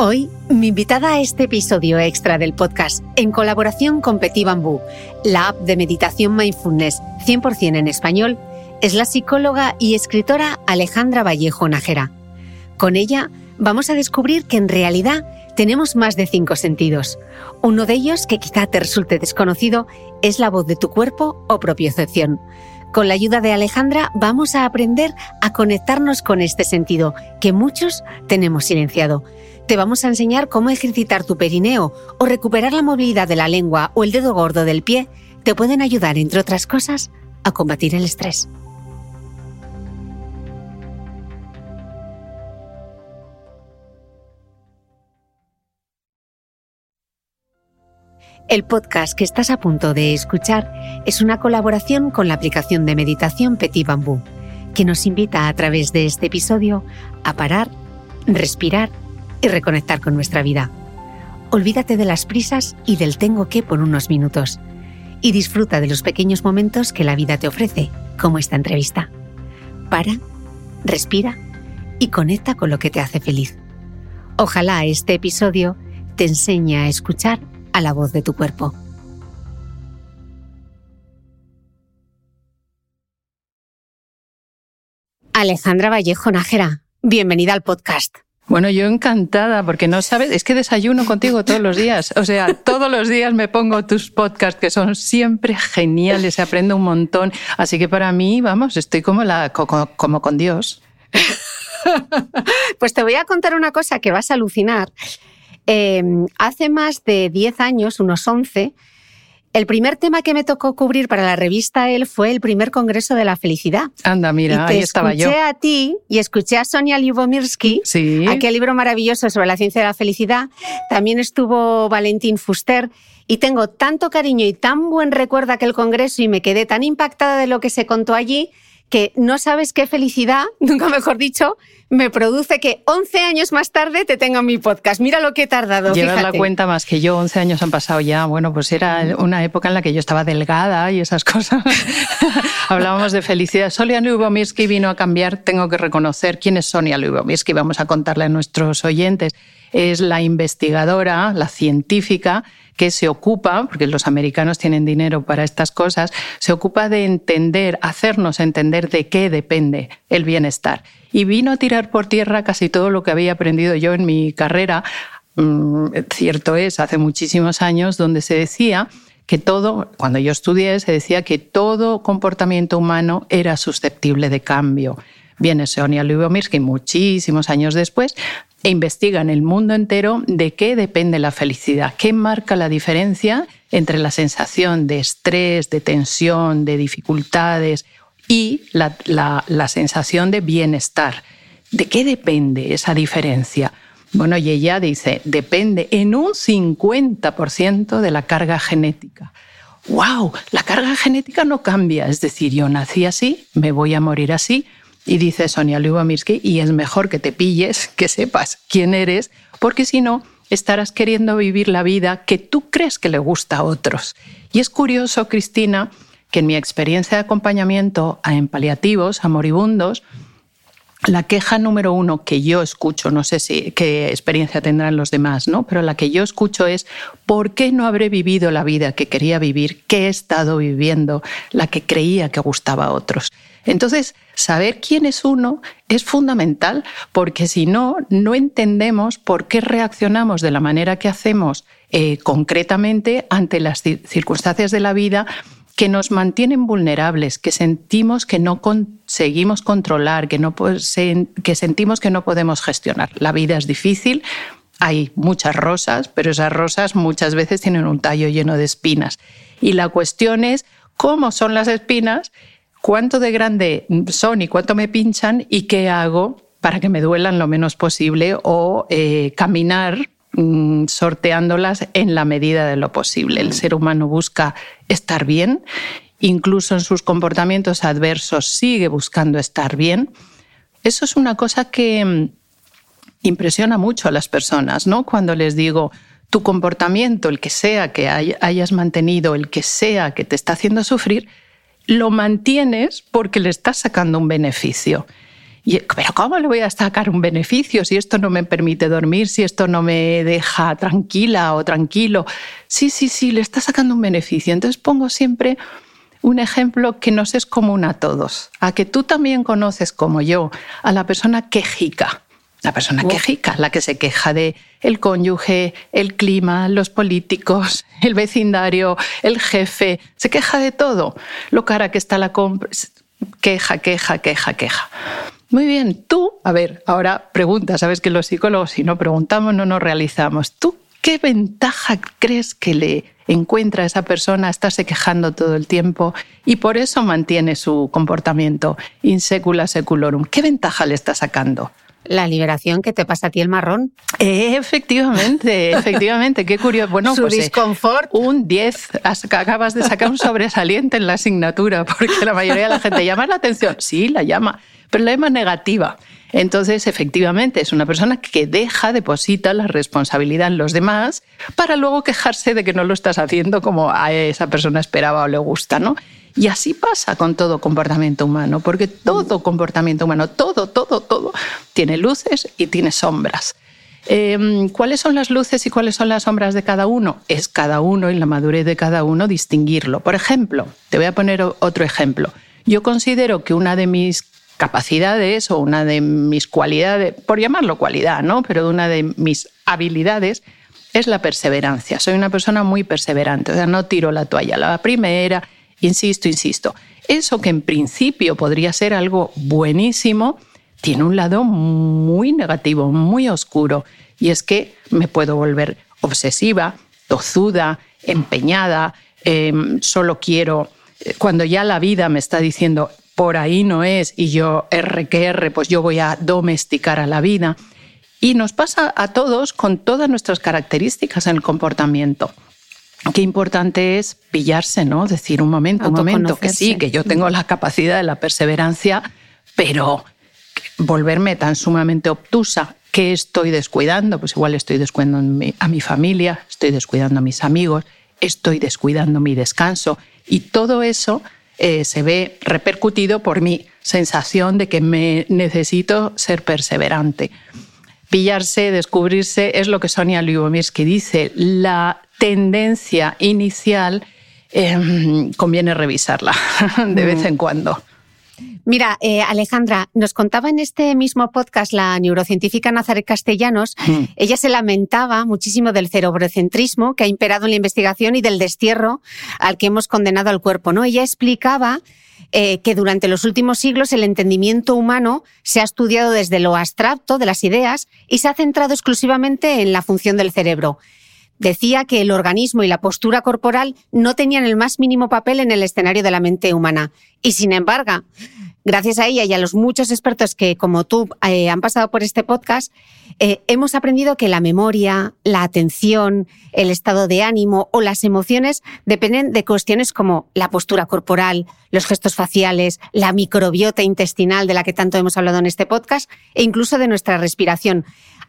Hoy, mi invitada a este episodio extra del podcast, en colaboración con Petit Bambú, la app de meditación mindfulness 100% en español, es la psicóloga y escritora Alejandra Vallejo Najera. Con ella vamos a descubrir que en realidad tenemos más de cinco sentidos. Uno de ellos, que quizá te resulte desconocido, es la voz de tu cuerpo o propiocepción. Con la ayuda de Alejandra vamos a aprender a conectarnos con este sentido que muchos tenemos silenciado te vamos a enseñar cómo ejercitar tu perineo o recuperar la movilidad de la lengua o el dedo gordo del pie. Te pueden ayudar, entre otras cosas, a combatir el estrés. El podcast que estás a punto de escuchar es una colaboración con la aplicación de meditación Petit Bambú, que nos invita a través de este episodio a parar, respirar y reconectar con nuestra vida. Olvídate de las prisas y del tengo que por unos minutos y disfruta de los pequeños momentos que la vida te ofrece, como esta entrevista. Para, respira y conecta con lo que te hace feliz. Ojalá este episodio te enseñe a escuchar a la voz de tu cuerpo. Alejandra Vallejo Nájera, bienvenida al podcast. Bueno, yo encantada, porque no sabes, es que desayuno contigo todos los días. O sea, todos los días me pongo tus podcasts que son siempre geniales, se aprende un montón. Así que para mí, vamos, estoy como, la, como, con Dios. pues te voy a contar una cosa que vas a alucinar. Eh, hace más de 10 años, unos 11, el primer tema que me tocó cubrir para la revista él fue el primer Congreso de la Felicidad. Anda, mira, ahí estaba yo. Escuché a ti y escuché a Sonia Lyubomirsky, sí. aquel libro maravilloso sobre la ciencia de la felicidad. También estuvo Valentín Fuster. Y tengo tanto cariño y tan buen recuerdo aquel congreso y me quedé tan impactada de lo que se contó allí que no sabes qué felicidad, nunca mejor dicho, me produce que 11 años más tarde te tenga mi podcast. Mira lo que he tardado. Llevas la cuenta más que yo, 11 años han pasado ya. Bueno, pues era una época en la que yo estaba delgada y esas cosas. Hablábamos de felicidad. Sonia Lubomirsky vino a cambiar, tengo que reconocer quién es Sonia Lubomirsky. Vamos a contarle a nuestros oyentes. Es la investigadora, la científica que se ocupa, porque los americanos tienen dinero para estas cosas, se ocupa de entender, hacernos entender de qué depende el bienestar. Y vino a tirar por tierra casi todo lo que había aprendido yo en mi carrera. Mm, cierto es, hace muchísimos años, donde se decía que todo, cuando yo estudié, se decía que todo comportamiento humano era susceptible de cambio. Viene Sonia Lyubomirsky muchísimos años después e investiga el mundo entero de qué depende la felicidad, qué marca la diferencia entre la sensación de estrés, de tensión, de dificultades y la, la sensación de bienestar. ¿De qué depende esa diferencia? Bueno, y ella dice, depende en un 50% de la carga genética. ¡Wow! La carga genética no cambia. Es decir, yo nací así, me voy a morir así, y dice Sonia Lyubomirsky, y es mejor que te pilles, que sepas quién eres, porque si no, estarás queriendo vivir la vida que tú crees que le gusta a otros. Y es curioso, Cristina, que en mi experiencia de acompañamiento a paliativos, a moribundos, la queja número uno que yo escucho, no sé si qué experiencia tendrán los demás, ¿no? Pero la que yo escucho es ¿por qué no habré vivido la vida que quería vivir, que he estado viviendo, la que creía que gustaba a otros? Entonces, saber quién es uno es fundamental porque si no, no entendemos por qué reaccionamos de la manera que hacemos eh, concretamente ante las circunstancias de la vida que nos mantienen vulnerables, que sentimos que no conseguimos controlar, que, sentimos que no podemos gestionar. La vida es difícil, hay muchas rosas, pero esas rosas muchas veces tienen un tallo lleno de espinas. Y la cuestión es cómo son las espinas cuánto de grande son y cuánto me pinchan y qué hago para que me duelan lo menos posible o eh, caminar mm, sorteándolas en la medida de lo posible. El ser humano busca estar bien, incluso en sus comportamientos adversos sigue buscando estar bien. Eso es una cosa que mm, impresiona mucho a las personas, ¿no? Cuando les digo, tu comportamiento, el que sea que hayas mantenido, el que sea que te está haciendo sufrir, lo mantienes porque le estás sacando un beneficio. Pero ¿cómo le voy a sacar un beneficio si esto no me permite dormir, si esto no me deja tranquila o tranquilo? Sí, sí, sí, le está sacando un beneficio. Entonces pongo siempre un ejemplo que nos es común a todos, a que tú también conoces como yo, a la persona quejica. La persona quejica, la que se queja de el cónyuge, el clima, los políticos, el vecindario, el jefe, se queja de todo. Lo cara que está la compra, queja, queja, queja, queja. Muy bien, tú, a ver, ahora pregunta, sabes que los psicólogos si no preguntamos no nos realizamos. ¿Tú qué ventaja crees que le encuentra a esa persona estarse quejando todo el tiempo y por eso mantiene su comportamiento insecula seculorum? ¿Qué ventaja le está sacando? La liberación que te pasa a ti el marrón. efectivamente, efectivamente, qué curioso. Bueno, Su pues eh, disconfort. un 10, acabas de sacar un sobresaliente en la asignatura, porque la mayoría de la gente llama la atención. Sí, la llama, pero la llama negativa. Entonces, efectivamente, es una persona que deja, deposita la responsabilidad en los demás para luego quejarse de que no lo estás haciendo como a esa persona esperaba o le gusta, ¿no? Y así pasa con todo comportamiento humano, porque todo comportamiento humano, todo, todo, todo, tiene luces y tiene sombras. Em, ¿Cuáles son las luces y cuáles son las sombras de cada uno? Es cada uno y la madurez de cada uno distinguirlo. Por ejemplo, te voy a poner otro ejemplo. Yo considero que una de mis capacidades o una de mis cualidades, por llamarlo cualidad, ¿no? Pero una de mis habilidades es la perseverancia. Soy una persona muy perseverante, o sea, no tiro la toalla la primera, Insisto, insisto, eso que en principio podría ser algo buenísimo, tiene un lado muy negativo, muy oscuro, y es que me puedo volver obsesiva, tozuda, empeñada, em, solo quiero, eh, cuando ya la vida me está diciendo por ahí no es y yo R que R, pues yo voy a domesticar a la vida. Y nos pasa a todos con todas nuestras características en el comportamiento qué importante es pillarse, ¿no? Decir un momento, un momento, que sí, que yo tengo la capacidad de la perseverancia, pero volverme tan sumamente obtusa, ¿qué estoy descuidando? Pues igual estoy descuidando a mi familia, estoy descuidando a mis amigos, estoy descuidando mi descanso y todo eso eh, se ve repercutido por mi sensación de que me necesito ser perseverante. Pillarse, descubrirse, es lo que Sonia Lyubomirsky dice, la tendencia inicial em, conviene revisarla de vez en cuando. Mira, eh, Alejandra, nos contaba en este mismo podcast la neurocientífica Nazaret Castellanos, mm. ella se lamentaba muchísimo del cerebrocentrismo que ha imperado en la investigación y del destierro al que hemos condenado al cuerpo, ¿no? Ella explicaba eh, que durante los últimos siglos el entendimiento humano se ha estudiado desde lo abstracto de las ideas y se ha centrado exclusivamente en la función del cerebro. Decía que el organismo y la postura corporal no tenían el más mínimo papel en el escenario de la mente humana. Y sin embargo, gracias a ella y a los muchos expertos que, como tú, eh, han pasado por este podcast, eh, hemos aprendido que la memoria, la atención, el estado de ánimo o las emociones dependen de cuestiones como la postura corporal, los gestos faciales, la microbiota intestinal de la que tanto hemos hablado en este podcast e incluso de nuestra respiración.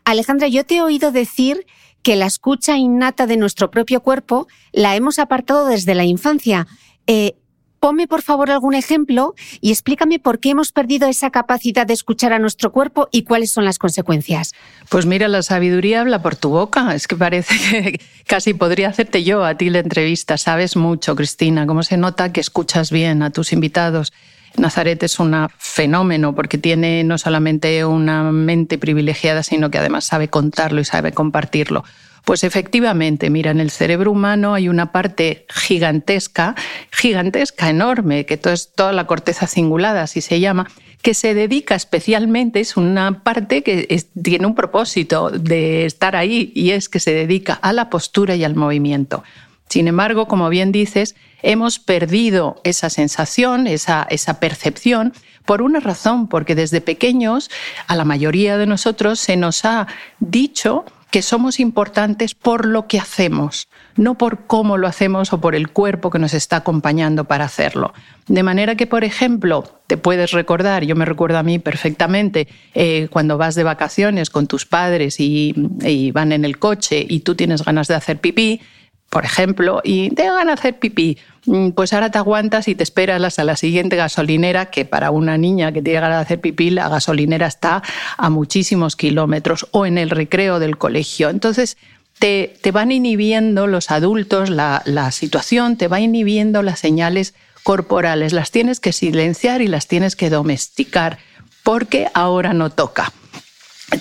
Alejandra, yo te he oído decir que la escucha innata de nuestro propio cuerpo la hemos apartado desde la infancia. Eh, Ponme por favor algún ejemplo y explícame por qué hemos perdido esa capacidad de escuchar a nuestro cuerpo y cuáles son las consecuencias. Pues mira, la sabiduría habla por tu boca. Es que parece que casi podría hacerte yo a ti la entrevista. Sabes mucho, Cristina, cómo se nota que escuchas bien a tus invitados. Nazaret es un fenómeno porque tiene no solamente una mente privilegiada, sino que además sabe contarlo y sabe compartirlo. Pues efectivamente, mira, en el cerebro humano hay una parte gigantesca, gigantesca, enorme, que es toda la corteza cingulada, así se llama, que se dedica especialmente, es una parte que tiene un propósito de estar ahí y es que se dedica a la postura y al movimiento. Sin embargo, como bien dices, hemos perdido esa sensación, esa, esa percepción, por una razón, porque desde pequeños a la mayoría de nosotros se nos ha dicho que somos importantes por lo que hacemos, no por cómo lo hacemos o por el cuerpo que nos está acompañando para hacerlo. De manera que, por ejemplo, te puedes recordar, yo me recuerdo a mí perfectamente, eh, cuando vas de vacaciones con tus padres y, y van en el coche y tú tienes ganas de hacer pipí, por ejemplo, y te van a hacer pipí, mm, pues ahora te aguantas y te esperas a la siguiente gasolinera, que para una niña que tiene ganas de hacer pipí, la gasolinera está a muchísimos kilómetros, o en el recreo del colegio. Entonces, te, te van inhibiendo los adultos la, la situación, te va inhibiendo las señales corporales, las tienes que silenciar y las tienes que domesticar, porque ahora no toca.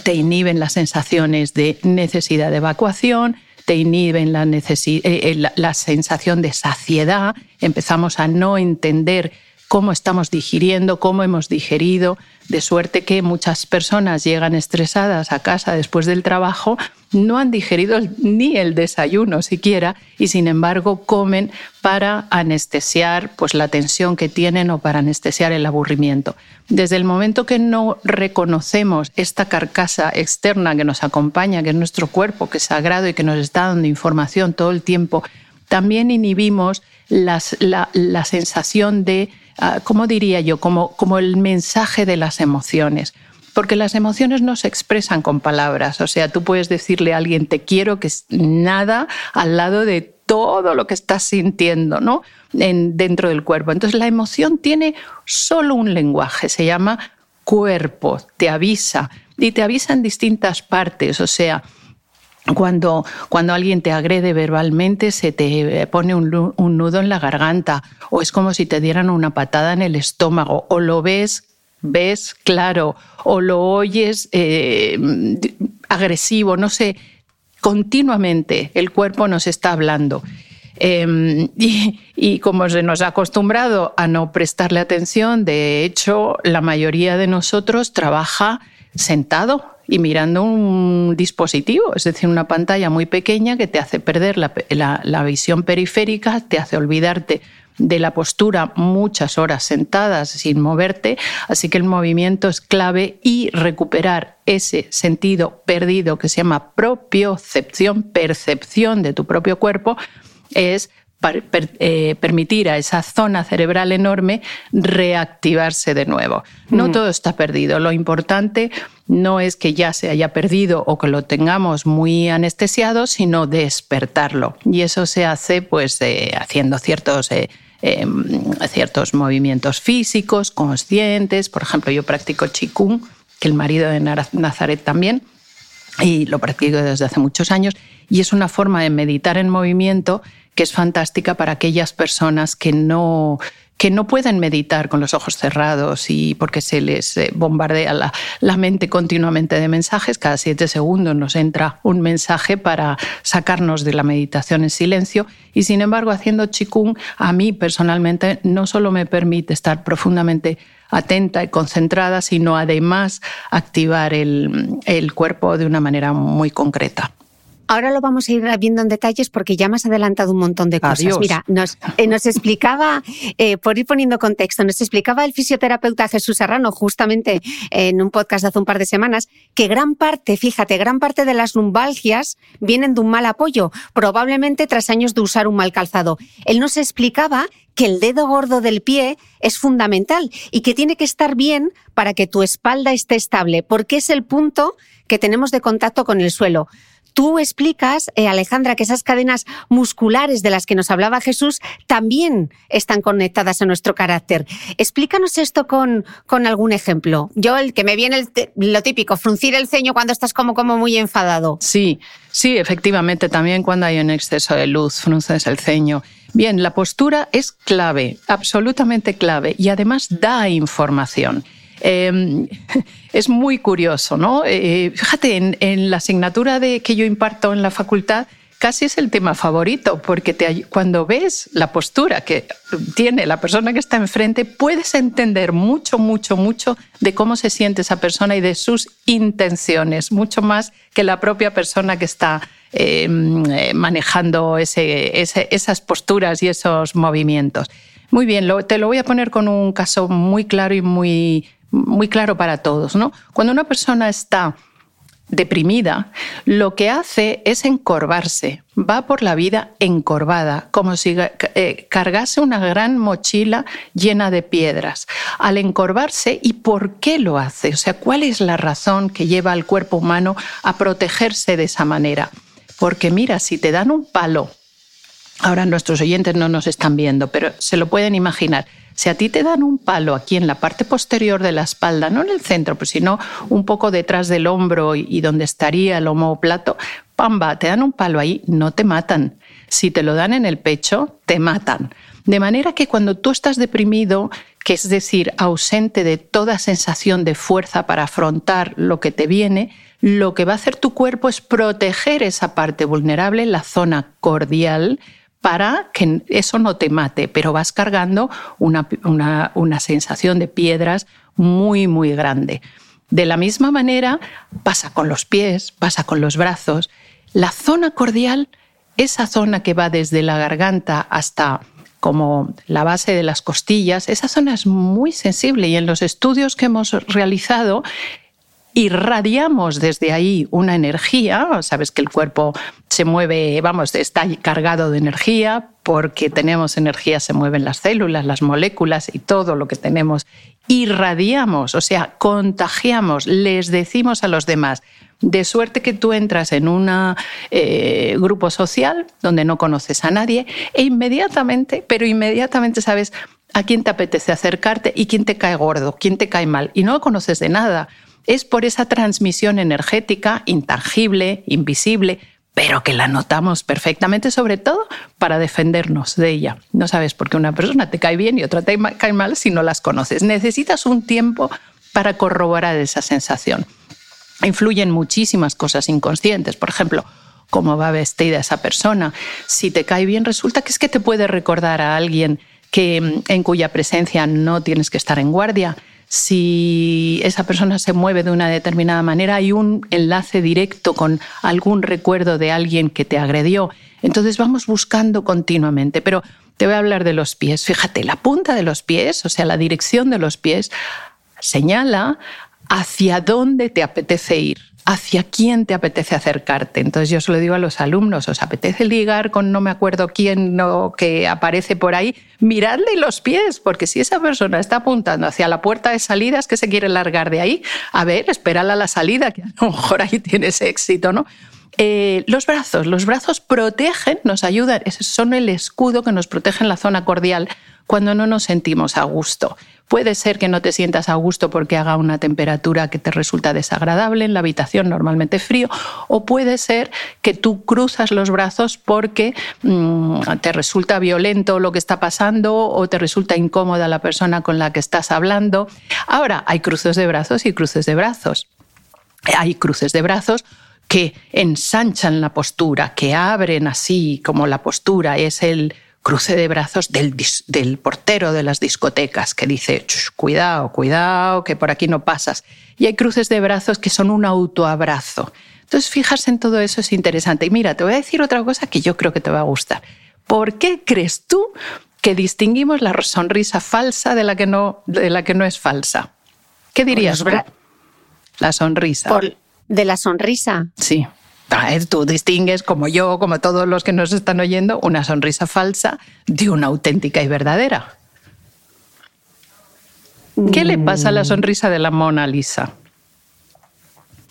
Te inhiben las sensaciones de necesidad de evacuación, te inhiben la, eh, eh, la, sensación de saciedad, empezamos a no entender cómo estamos digiriendo, cómo hemos digerido, de suerte que muchas personas llegan estresadas a casa después del trabajo, no han digerido ni el desayuno siquiera y sin embargo comen para anestesiar pues, la tensión que tienen o para anestesiar el aburrimiento. Desde el momento que no reconocemos esta carcasa externa que nos acompaña, que es nuestro cuerpo, que es sagrado y que nos está dando información todo el tiempo, también inhibimos la, la sensación de ¿cómo diría yo? Como, como el mensaje de las emociones. Porque las emociones no se expresan con palabras. O sea, tú puedes decirle a alguien te quiero, que es nada al lado de todo lo que estás sintiendo, ¿no? En, dentro del cuerpo. Entonces, la emoción tiene solo un lenguaje, se llama cuerpo, te avisa. Y te avisa en distintas partes. O sea, cuando, cuando alguien te agrede verbalmente, se te pone un, nudo en la garganta, o es como si te dieran una patada en el estómago, o lo ves, ves claro, o lo oyes eh, agresivo, no sé, continuamente el cuerpo nos está hablando. Em, y, y, como se nos ha acostumbrado a no prestarle atención, de hecho, la mayoría de nosotros trabaja sentado y mirando un dispositivo, es decir, una pantalla muy pequeña que te hace perder la, visión periférica, te hace olvidarte de la postura muchas horas sentadas sin moverte, así que el movimiento es clave y recuperar ese sentido perdido que se llama propiocepción, percepción de tu propio cuerpo, es eh, permitir a esa zona cerebral enorme reactivarse de nuevo. No mm. todo está perdido. Lo importante no es que ya se haya perdido o que lo tengamos muy anestesiado, sino despertarlo. Y eso se hace pues eh, haciendo ciertos... Eh, em, ciertos movimientos físicos conscientes. Por ejemplo, yo practico Qigong, que el marido de Nazaret también, y lo practico desde hace muchos años y es una forma de meditar en movimiento que es fantástica para aquellas personas que no que no pueden meditar con los ojos cerrados y porque se les eh, bombardea la, la, mente continuamente de mensajes. Cada siete segundos nos entra un mensaje para sacarnos de la meditación en silencio. Y sin embargo, haciendo chikung, a mí personalmente no solo me permite estar profundamente atenta y concentrada, sino además activar el, el cuerpo de una manera muy concreta. Ahora lo vamos a ir viendo en detalles porque ya me has adelantado un montón de cosas. Mira, nos, eh, nos explicaba, eh, por ir poniendo contexto, nos explicaba el fisioterapeuta Jesús Serrano justamente en un podcast de hace un par de semanas que gran parte, fíjate, gran parte de las lumbalgias vienen de un mal apoyo, probablemente tras años de usar un mal calzado. Él nos explicaba que el dedo gordo del pie es fundamental y que tiene que estar bien para que tu espalda esté estable, porque es el punto que tenemos de contacto con el suelo. Tú explicas, eh, Alejandra, que esas cadenas musculares de las que nos hablaba Jesús también están conectadas a nuestro carácter. Explícanos esto con, algún ejemplo. Yo, el que me viene lo típico, fruncir el ceño cuando estás como, como muy enfadado. Sí, sí, efectivamente, también cuando hay un exceso de luz, frunces el ceño. Bien, la postura es clave, absolutamente clave, y además da información. Em, es muy curioso, ¿no? Eh, fíjate, en, la asignatura que yo imparto en la facultad, casi es el tema favorito, porque cuando ves la postura que tiene la persona que está enfrente, puedes entender mucho, mucho, mucho de cómo se siente esa persona y de sus intenciones, mucho más que la propia persona que está em, eh, manejando esas posturas y esos movimientos. Muy bien, te lo voy a poner con un caso muy claro y muy muy claro para todos, ¿no? Cuando una persona está deprimida, lo que hace es encorvarse, va por la vida encorvada, como si eh, cargase una gran mochila llena de piedras. Al encorvarse, ¿y por qué lo hace? O sea, ¿cuál es la razón que lleva al cuerpo humano a protegerse de esa manera? Porque mira, si te dan un palo, ahora nuestros oyentes no nos están viendo, pero se lo pueden imaginar, si a ti te dan un palo aquí en la parte posterior de la espalda, no en el centro, pues sino un poco detrás del hombro y donde estaría el homóplato, pamba, te dan un palo ahí, no te matan. Si te lo dan en el pecho, te matan. De manera que cuando tú estás deprimido, que es decir, ausente de toda sensación de fuerza para afrontar lo que te viene, lo que va a hacer tu cuerpo es proteger esa parte vulnerable, la zona cordial, para que eso no te mate, pero vas cargando una, una, sensación de piedras muy, muy grande. De la misma manera pasa con los pies, pasa con los brazos. La zona cordial, esa zona que va desde la garganta hasta como la base de las costillas, esa zona es muy sensible y en los estudios que hemos realizado irradiamos desde ahí una energía, sabes que el cuerpo se mueve, vamos, está cargado de energía, porque tenemos energía, se mueven las células, las moléculas y todo lo que tenemos. Irradiamos, o sea, contagiamos, les decimos a los demás, de suerte que tú entras en un eh, grupo social donde no conoces a nadie e inmediatamente, pero inmediatamente sabes a quién te apetece acercarte y quién te cae gordo, quién te cae mal, y no lo conoces de nada es por esa transmisión energética intangible, invisible, pero que la notamos perfectamente, sobre todo para defendernos de ella. No sabes por qué una persona te cae bien y otra te cae mal si no las conoces. Necesitas un tiempo para corroborar esa sensación. Influyen muchísimas cosas inconscientes, por ejemplo, cómo va vestida esa persona. Si te cae bien, resulta que es que te puede recordar a alguien que, en cuya presencia no tienes que estar en guardia si esa persona se mueve de una determinada manera, hay un enlace directo con algún recuerdo de alguien que te agredió. Entonces vamos buscando continuamente, pero te voy a hablar de los pies. Fíjate, la punta de los pies, o sea, la dirección de los pies, señala hacia dónde te apetece ir hacia quién te apetece acercarte. Entonces yo se lo digo a los alumnos, ¿os apetece ligar con no me acuerdo quién no, que aparece por ahí? Miradle los pies, porque si esa persona está apuntando hacia la puerta de salida, es que se quiere largar de ahí. A ver, espérala a la salida, que a lo mejor ahí tienes éxito, ¿no? Eh, los brazos, los brazos protegen, nos ayudan, son el escudo que nos protege en la zona cordial cuando no nos sentimos a gusto. Puede ser que no te sientas a gusto porque haga una temperatura que te resulta desagradable en la habitación, normalmente frío, o puede ser que tú cruzas los brazos porque mm, te resulta violento lo que está pasando o te resulta incómoda la persona con la que estás hablando. Ahora, hay cruces de brazos y cruces de brazos. Hay cruces de brazos que ensanchan la postura, que abren así como la postura es el cruce de brazos del, portero de las discotecas que dice, cuidado, cuidado, que por aquí no pasas. Y hay cruces de brazos que son un autoabrazo. Entonces, fijarse en todo eso es interesante. Y mira, te voy a decir otra cosa que yo creo que te va a gustar. ¿Por qué crees tú que distinguimos la sonrisa falsa de la que no, de la que no es falsa? ¿Qué dirías? La sonrisa. ¿De la sonrisa? Sí. Tú distingues, como yo, como todos los que nos están oyendo, una sonrisa falsa de una auténtica y verdadera. ¿Qué le pasa a la mm. sonrisa de la Mona Lisa?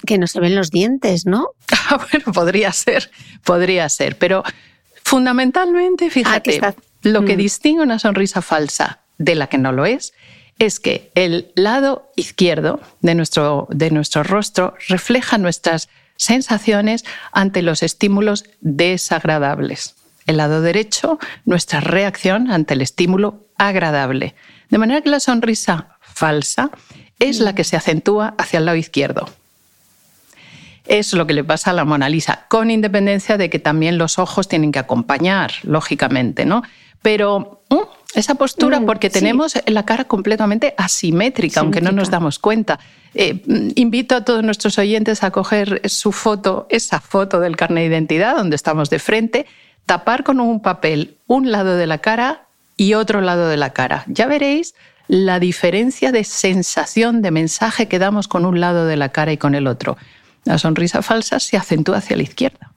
Que no se ven los dientes, ¿no? Ah, bueno, podría ser, podría ser, pero fundamentalmente, fíjate, lo que mm. distingue una sonrisa falsa de la que no lo es es que el lado izquierdo de nuestro, de nuestro rostro refleja nuestras sensaciones ante los estímulos desagradables. El lado derecho, nuestra reacción ante el estímulo agradable. De manera que la sonrisa falsa es la que se acentúa hacia el lado izquierdo. Es lo que le pasa a la Mona Lisa, con independencia de que también los ojos tienen que acompañar, lógicamente, ¿no? Pero mm, esa postura, mm, porque tenemos la cara completamente asimétrica, aunque no nos damos cuenta. Eh, invito a todos nuestros oyentes a coger su foto, esa foto del carnet de identidad, donde estamos de frente, tapar con un papel un lado de la cara y otro lado de la cara. Ya veréis la diferencia de sensación, de mensaje que damos con un lado de la cara y con el otro. La sonrisa falsa se acentúa hacia la izquierda.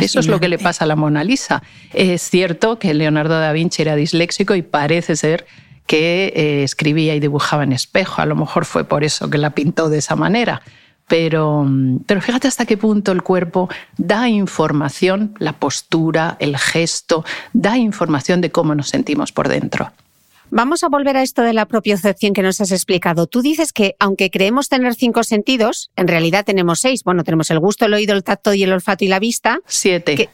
Eso es lo que le pasa a la Mona Lisa. Es cierto que Leonardo da Vinci era disléxico y parece ser que eh, escribía y dibujaba en espejo. A lo mejor fue por eso que la pintó de esa manera. Pero, pero fíjate hasta qué punto el cuerpo da información, la postura, el gesto, da información de cómo nos sentimos por dentro. Vamos a volver a esto de la propiocepción que nos has explicado. Tú dices que aunque creemos tener cinco sentidos, en realidad tenemos seis. Bueno, tenemos el gusto, el oído, el tacto y el olfato y la vista. Siete.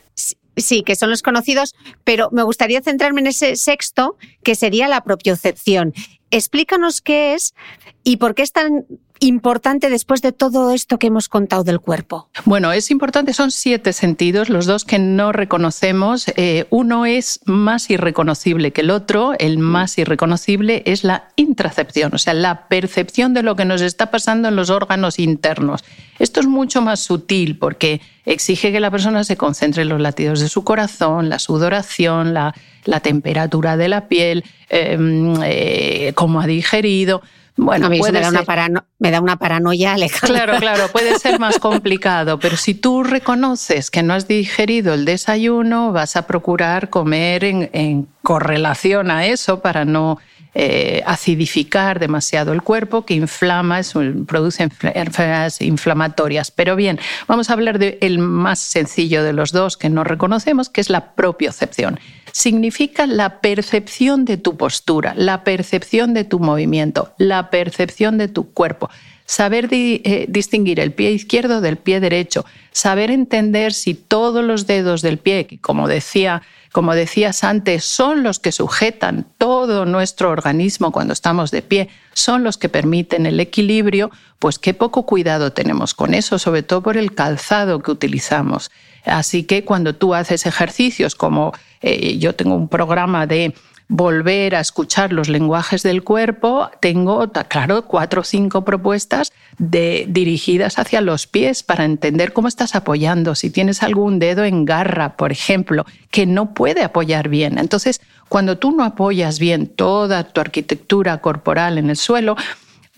sí, que son los conocidos, pero me gustaría centrarme en ese sexto, que sería la propiocepción. Explícanos qué es y por qué es tan importante después de todo esto que hemos contado del cuerpo? Bueno, es importante, son siete sentidos, los dos que no reconocemos. Eh, uno es más irreconocible que el otro, el más irreconocible es la intracepción, o sea, la percepción de lo que nos está pasando en los órganos internos. Esto es mucho más sutil porque exige que la persona se concentre en los latidos de su corazón, la sudoración, la, temperatura de la piel, em, eh, cómo ha digerido. Bueno, a mí me, da una me da una paranoia, Alejandra. Claro, claro, puede ser más complicado, pero si tú reconoces que no has digerido el desayuno, vas a procurar comer en, correlación a eso para no eh, acidificar demasiado el cuerpo, que inflama, produce enfermedades inflamatorias. Pero bien, vamos a hablar del más sencillo de los dos que no reconocemos, que es la propiocepción significa la percepción de tu postura, la percepción de tu movimiento, la percepción de tu cuerpo. Saber eh, distinguir el pie izquierdo del pie derecho, saber entender si todos los dedos del pie, que como decía, como decías antes, son los que sujetan todo nuestro organismo cuando estamos de pie, son los que permiten el equilibrio, pues qué poco cuidado tenemos con eso, sobre todo por el calzado que utilizamos. Así que cuando tú haces ejercicios como eh, yo tengo un programa de volver a escuchar los lenguajes del cuerpo, tengo, claro, cuatro o cinco propuestas de, dirigidas hacia los pies para entender cómo estás apoyando. Si tienes algún dedo en garra, por ejemplo, que no puede apoyar bien. Entonces, cuando tú no apoyas bien toda tu arquitectura corporal en el suelo,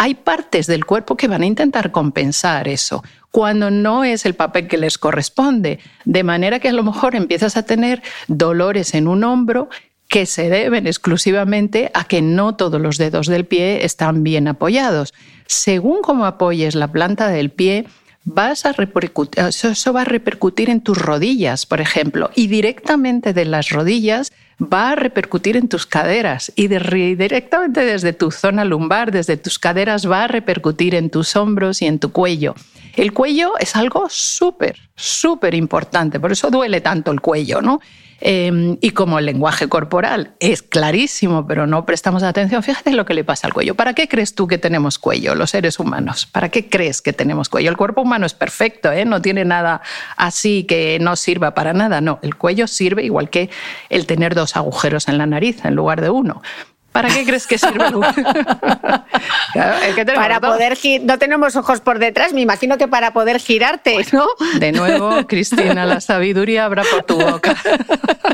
hay partes del cuerpo que van a intentar compensar eso cuando no es el papel que les corresponde. De manera que a lo mejor empiezas a tener dolores en un hombro que se deben exclusivamente a que no todos los dedos del pie están bien apoyados. Según cómo apoyes la planta del pie, eso va a repercutir en tus rodillas, por ejemplo, y directamente de las rodillas va a repercutir en tus caderas y directamente desde tu zona lumbar, desde tus caderas, va a repercutir en tus hombros y en tu cuello. El cuello es algo súper, súper importante, por eso duele tanto el cuello, ¿no? Em, y como el lenguaje corporal es clarísimo, pero no prestamos atención, fíjate lo que le pasa al cuello. ¿Para qué crees tú que tenemos cuello, los seres humanos? ¿Para qué crees que tenemos cuello? El cuerpo humano es perfecto, ¿eh? no tiene nada así que no sirva para nada. No, el cuello sirve igual que el tener dos agujeros en la nariz en lugar de uno. ¿Para qué crees que sirve el Para poder no tenemos ojos por detrás, me imagino que para poder girarte, ¿no? De nuevo, Cristina, la sabiduría habrá por tu boca.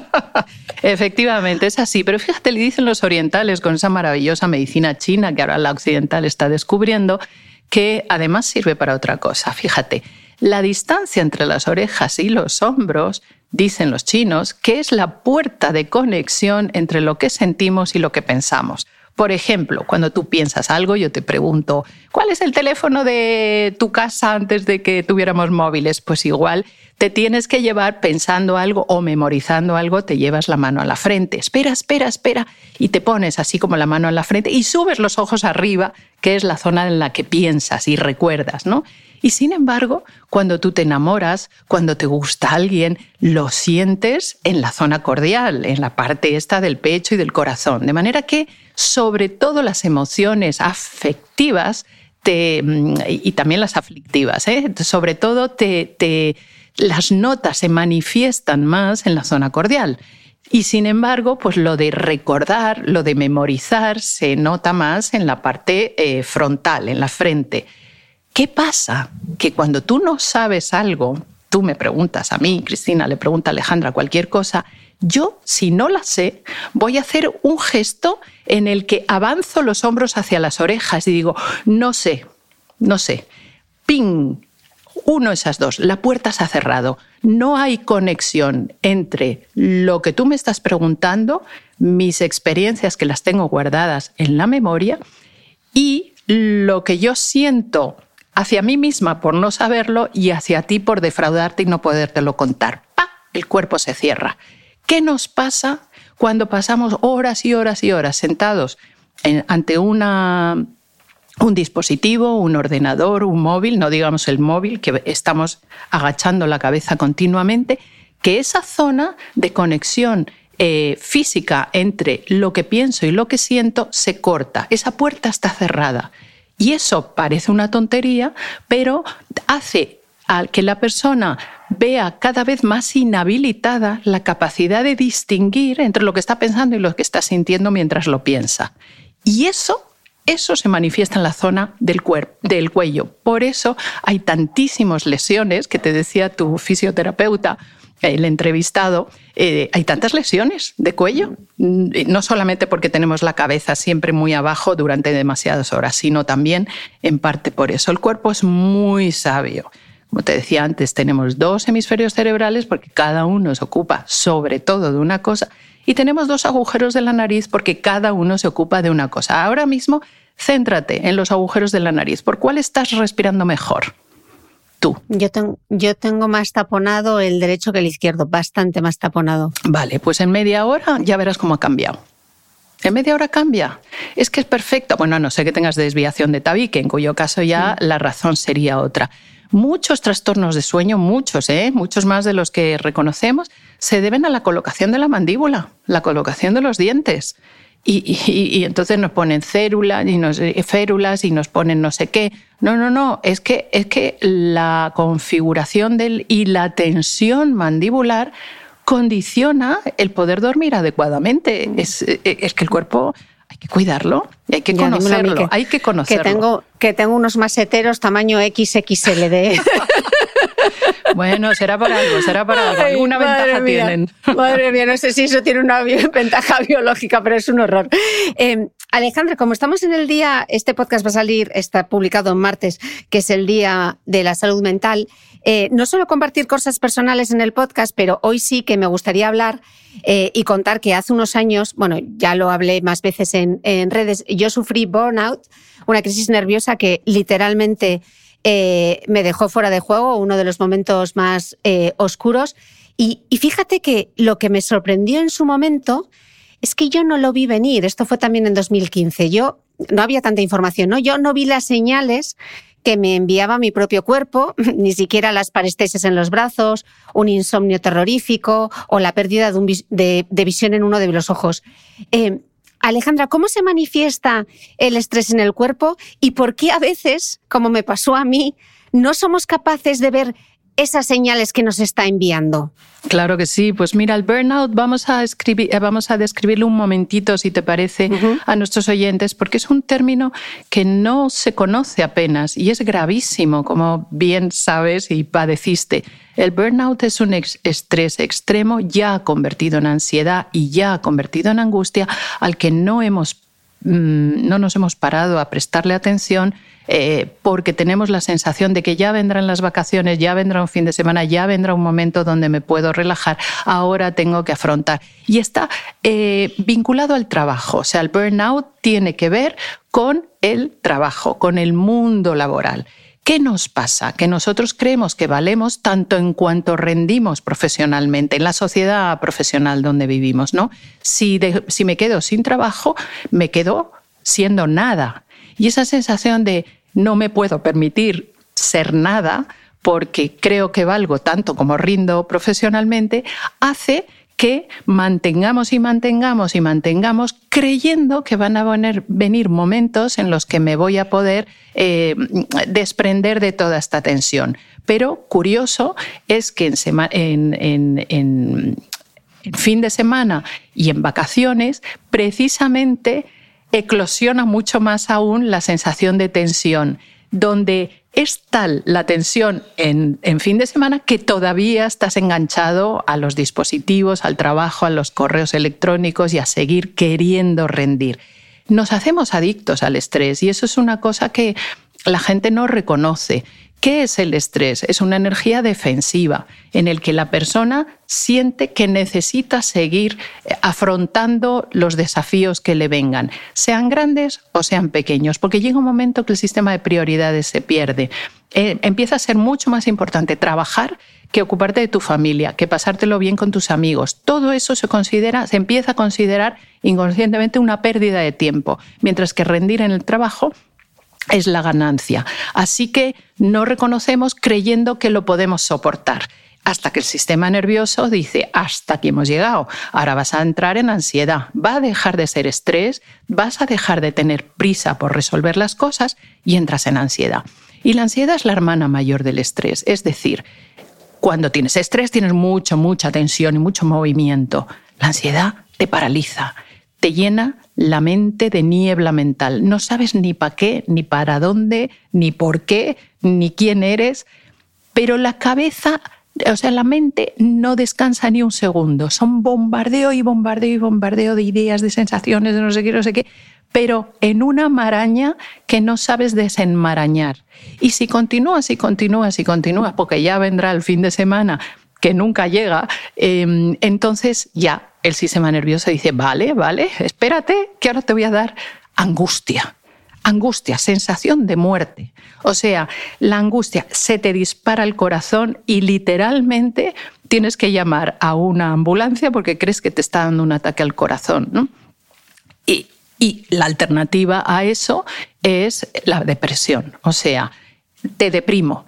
Efectivamente, es así. Pero fíjate, le dicen los orientales con esa maravillosa medicina china que ahora la occidental está descubriendo, que además sirve para otra cosa. Fíjate, la distancia entre las orejas y los hombros dicen los chinos, que es la puerta de conexión entre lo que sentimos y lo que pensamos. Por ejemplo, cuando tú piensas algo, yo te pregunto, ¿cuál es el teléfono de tu casa antes de que tuviéramos móviles? Pues igual te tienes que llevar pensando algo o memorizando algo, te llevas la mano a la frente. Espera, espera, espera. Y te pones así como la mano a la frente y subes los ojos arriba, que es la zona en la que piensas y recuerdas, ¿no? Y sin embargo, cuando tú te enamoras, cuando te gusta alguien, lo sientes en la zona cordial, en la parte esta del pecho y del corazón. De manera que, sobre todo las emociones afectivas mm, y también las aflictivas, ¿eh? sobre todo te, las notas se manifiestan más en la zona cordial. Y sin embargo, pues lo de recordar, lo de memorizar, se nota más en la parte eh, frontal, en la frente. ¿Qué pasa? Que cuando tú no sabes algo, tú me preguntas a mí, Cristina, le pregunta a Alejandra cualquier cosa, yo, si no la sé, voy a hacer un gesto en el que avanzo los hombros hacia las orejas y digo, no sé, no sé. ¡Ping! Uno esas dos, la puerta se ha cerrado. No hay conexión entre lo que tú me estás preguntando, mis experiencias que las tengo guardadas en la memoria, y lo que yo siento hacia mí misma por no saberlo y hacia ti por defraudarte y no podértelo contar. ¡Pa! El cuerpo se cierra. ¿Qué nos pasa cuando pasamos horas y horas y horas sentados ante una, un dispositivo, un ordenador, un móvil, no digamos el móvil, que estamos agachando la cabeza continuamente, que esa zona de conexión eh, física entre lo que pienso y lo que siento se corta, esa puerta está cerrada. Y eso parece una tontería, pero hace que la persona vea cada vez más inhabilitada la capacidad de distinguir entre lo que está pensando y lo que está sintiendo mientras lo piensa. Y eso eso se manifiesta en la zona del, del cuello. Por eso hay tantísimas lesiones que te decía tu fisioterapeuta el entrevistado, eh, hay tantas lesiones de cuello, mm, no solamente porque tenemos la cabeza siempre muy abajo durante demasiadas horas, sino también en parte por eso. El cuerpo es muy sabio. Como te decía antes, tenemos dos hemisferios cerebrales porque cada uno se ocupa sobre todo de una cosa y tenemos dos agujeros de la nariz porque cada uno se ocupa de una cosa. Ahora mismo, céntrate en los agujeros de la nariz. ¿Por cuál estás respirando mejor? Tú? Yo, tengo, yo tengo más taponado el derecho que el izquierdo, bastante más taponado. Vale, pues en media hora ya verás cómo ha cambiado. En media hora cambia. Es que es perfecto. Bueno, a no sé que tengas desviación de tabique, en cuyo caso ya la razón sería otra. Muchos trastornos de sueño, muchos, ¿eh? muchos más de los que reconocemos, se deben a la colocación de la mandíbula, la colocación de los dientes. Y, entonces nos ponen cérulas y nos, eh, férulas y nos ponen no sé qué. No, no, no, es que, es que la configuración del, y la tensión mandibular condiciona el poder dormir adecuadamente. Es, eh, es que el cuerpo hay que cuidarlo hay que conocerlo. hay que conocerlo. Que tengo, que tengo unos maseteros tamaño XXLD. Bueno, será por algo, será por algo. Alguna ventaja tienen. Madre mía, no sé si eso tiene una ventaja biológica, pero es un horror. Eh, Alejandra, como estamos en el día, este podcast va a salir, está publicado en martes, que es el Día de la Salud Mental. Eh, no solo compartir cosas personales en el podcast, pero hoy sí que me gustaría hablar eh, y contar que hace unos años, bueno, ya lo hablé más veces en, en redes, yo sufrí burnout, una crisis nerviosa que literalmente eh, me dejó fuera de juego, uno de los momentos más eh, oscuros. Y, fíjate que lo que me sorprendió en su momento es que yo no lo vi venir. Esto fue también en 2015. Yo no había tanta información, ¿no? Yo no vi las señales que me enviaba mi propio cuerpo, ni siquiera las parestesis en los brazos, un insomnio terrorífico o la pérdida de, visión en uno de los ojos. Eh, Alejandra, ¿cómo se manifiesta el estrés en el cuerpo y por qué a veces, como me pasó a mí, no somos capaces de ver esas señales que nos está enviando? Claro que sí. Pues mira, el burnout vamos a, escribir, eh, vamos a describirlo un momentito, si te parece, a nuestros oyentes, porque es un término que no se conoce apenas y es gravísimo, como bien sabes y padeciste. El burnout es un estrés extremo ya convertido en ansiedad y ya convertido en angustia al que no hemos mm, no nos hemos parado a prestarle atención eh, porque tenemos la sensación de que ya vendrán las vacaciones, ya vendrá un fin de semana, ya vendrá un momento donde me puedo relajar, ahora tengo que afrontar. Y está eh, vinculado al trabajo, o sea, el burnout tiene que ver con el trabajo, con el mundo laboral. ¿Qué nos pasa? Que nosotros creemos que valemos tanto en cuanto rendimos profesionalmente, en la sociedad profesional donde vivimos, ¿no? Si, si me quedo sin trabajo, me quedo siendo nada. Y esa sensación de no me puedo permitir ser nada porque creo que valgo tanto como rindo profesionalmente, hace que mantengamos y mantengamos y mantengamos creyendo que van a venir momentos en los que me voy a poder eh, desprender de toda esta tensión. Pero curioso es que en fin de semana y en vacaciones, precisamente eclosiona mucho más aún la sensación de tensión, donde es tal la tensión en, fin de semana que todavía estás enganchado a los dispositivos, al trabajo, a los correos electrónicos y a seguir queriendo rendir. Nos hacemos adictos al estrés y eso es una cosa que la gente no reconoce. ¿Qué es el estrés? Es una energía defensiva en el que la persona siente que necesita seguir eh, afrontando los desafíos que le vengan, sean grandes o sean pequeños, porque llega un momento que el sistema de prioridades se pierde. Eh, empieza a ser mucho más importante trabajar que ocuparte de tu familia, que pasártelo bien con tus amigos. Todo eso se considera, se empieza a considerar inconscientemente una pérdida de tiempo, mientras que rendir en el trabajo es la ganancia. Así que no reconocemos creyendo que lo podemos soportar hasta que el sistema nervioso dice, hasta aquí hemos llegado, ahora vas a entrar en ansiedad, va a dejar de ser estrés, vas a dejar de tener prisa por resolver las cosas y entras en ansiedad. Y la ansiedad es la hermana mayor del estrés, es decir, cuando tienes estrés tienes mucha, mucha tensión y mucho movimiento. La ansiedad te paraliza, te llena la mente de niebla mental. No sabes ni para qué, ni para dónde, ni por qué, ni quién eres, pero la cabeza, o sea, la mente no descansa ni un segundo. Son bombardeo y bombardeo y bombardeo de ideas, de sensaciones, de no sé qué, no sé qué, pero en una maraña que no sabes desenmarañar. Y si continúas y continúas y continúas, porque ya vendrá el fin de semana que nunca llega, em, entonces ya el sistema nervioso dice, vale, vale, espérate, que ahora te voy a dar angustia. Angustia, sensación de muerte. O sea, la angustia se te dispara el corazón y literalmente tienes que llamar a una ambulancia porque crees que te está dando un ataque al corazón. Y, y la alternativa a eso es la depresión. O sea, te deprimo,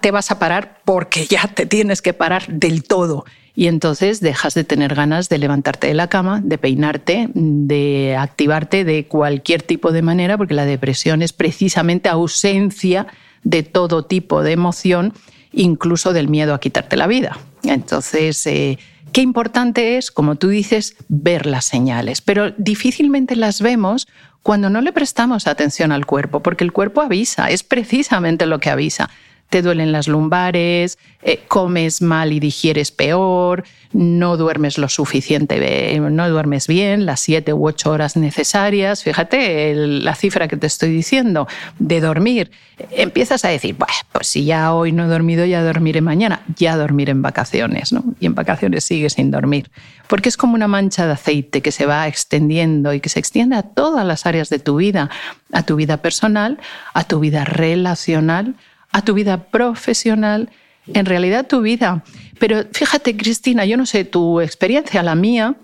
te vas a parar porque ya te tienes que parar del todo. Y entonces dejas de tener ganas de levantarte de la cama, de peinarte, de activarte de cualquier tipo de manera, porque la depresión es precisamente ausencia de todo tipo de emoción, incluso del miedo a quitarte la vida. Entonces, eh, qué importante es, como tú dices, ver las señales, pero difícilmente las vemos cuando no le prestamos atención al cuerpo, porque el cuerpo avisa, es precisamente lo que avisa te duelen las lumbares, eh, comes mal y digieres peor, no duermes lo suficiente, no duermes bien las siete u ocho horas necesarias. Fíjate la cifra que te estoy diciendo de dormir. Empiezas a decir, pues si ya hoy no he dormido, ya dormiré mañana, ya dormiré en vacaciones, ¿no? Y en vacaciones sigues sin dormir. Porque es como una mancha de aceite que se va extendiendo y que se extiende a todas las áreas de tu vida, a tu vida personal, a tu vida relacional, a tu vida profesional en realidad tu vida. Pero fíjate, Cristina, yo no sé tu experiencia, la mía,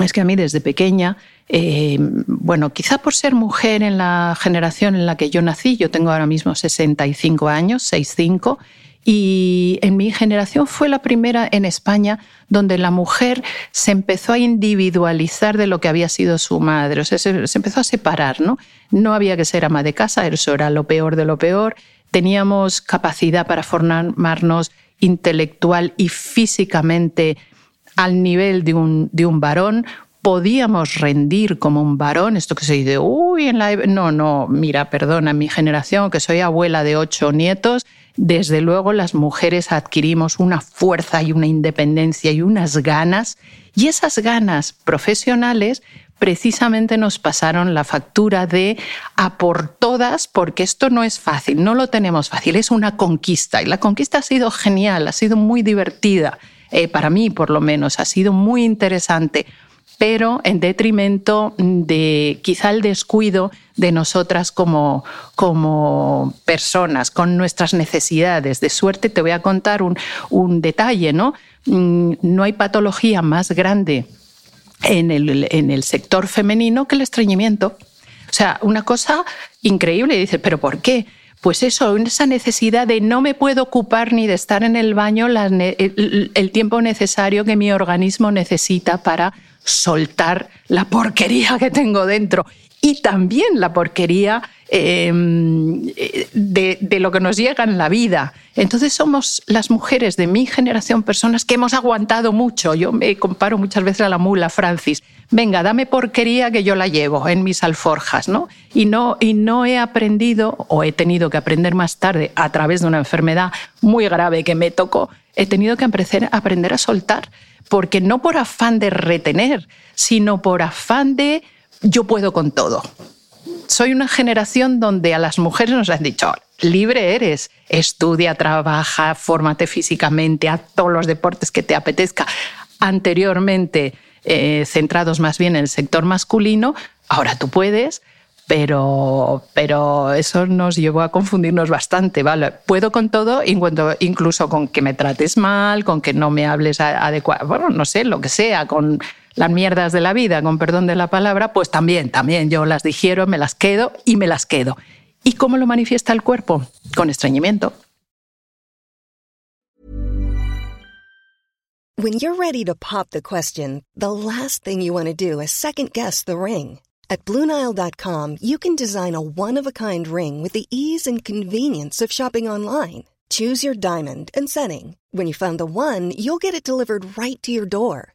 es que a mí desde pequeña, eh, bueno, quizá por ser mujer en la generación en la que yo nací, yo tengo ahora mismo 65 años, 65, y en mi generación fue la primera en España donde la mujer se empezó a individualizar de lo que había sido su madre, o sea, se, se empezó a separar, ¿no? No había que ser ama de casa, eso era lo peor de lo peor, teníamos capacidad para formarnos intelectual y físicamente al nivel de un, de un varón, podíamos rendir como un varón, esto que se dice, uy, en la... No, no, mira, perdona, mi generación, que soy abuela de ocho nietos, desde luego las mujeres adquirimos una fuerza y una independencia y unas ganas, y esas ganas profesionales precisamente nos pasaron la factura de a por todas, porque esto no es fácil, no lo tenemos fácil, es una conquista, y la conquista ha sido genial, ha sido muy divertida, eh, para mí por lo menos, ha sido muy interesante pero en detrimento de quizá el descuido de nosotras como, como personas, con nuestras necesidades. De suerte te voy a contar un, un detalle, ¿no? Mm, no hay patología más grande en el, en el sector femenino que el estreñimiento. O sea, una cosa increíble. Dices, ¿pero por qué? Pues eso, esa necesidad de no me puedo ocupar ni de estar en el baño el, el tiempo necesario que mi organismo necesita para soltar la porquería que tengo dentro y también la porquería em, de, lo que nos llega en la vida. Entonces somos las mujeres de mi generación personas que hemos aguantado mucho. Yo me comparo muchas veces a la mula Francis. Venga, dame porquería que yo la llevo en mis alforjas, ¿no? Y no, y no he aprendido, o he tenido que aprender más tarde a través de una enfermedad muy grave que me tocó, he tenido que aprender a soltar porque no por afán de retener, sino por afán de yo puedo con todo. Soy una generación donde a las mujeres nos han dicho, libre eres, estudia, trabaja, fórmate físicamente, haz todos los deportes que te apetezca. Anteriormente, eh, centrados más bien en el sector masculino, ahora tú puedes, pero, pero eso nos llevó a confundirnos bastante. ¿vale? Puedo con todo, incluso con que me trates mal, con que no me hables adecuado, bueno, no sé, lo que sea, con las mierdas de la vida, con perdón de la palabra, pues también, también yo las digiero, me las quedo y me las quedo. ¿Y cómo lo manifiesta el cuerpo? Con estreñimiento. When you're ready to pop the question, the last thing you want to do is second guess the ring. At BlueNile.com, you can design a one-of-a-kind ring with the ease and convenience of shopping online. Choose your diamond and setting. When you find the one, you'll get it delivered right to your door.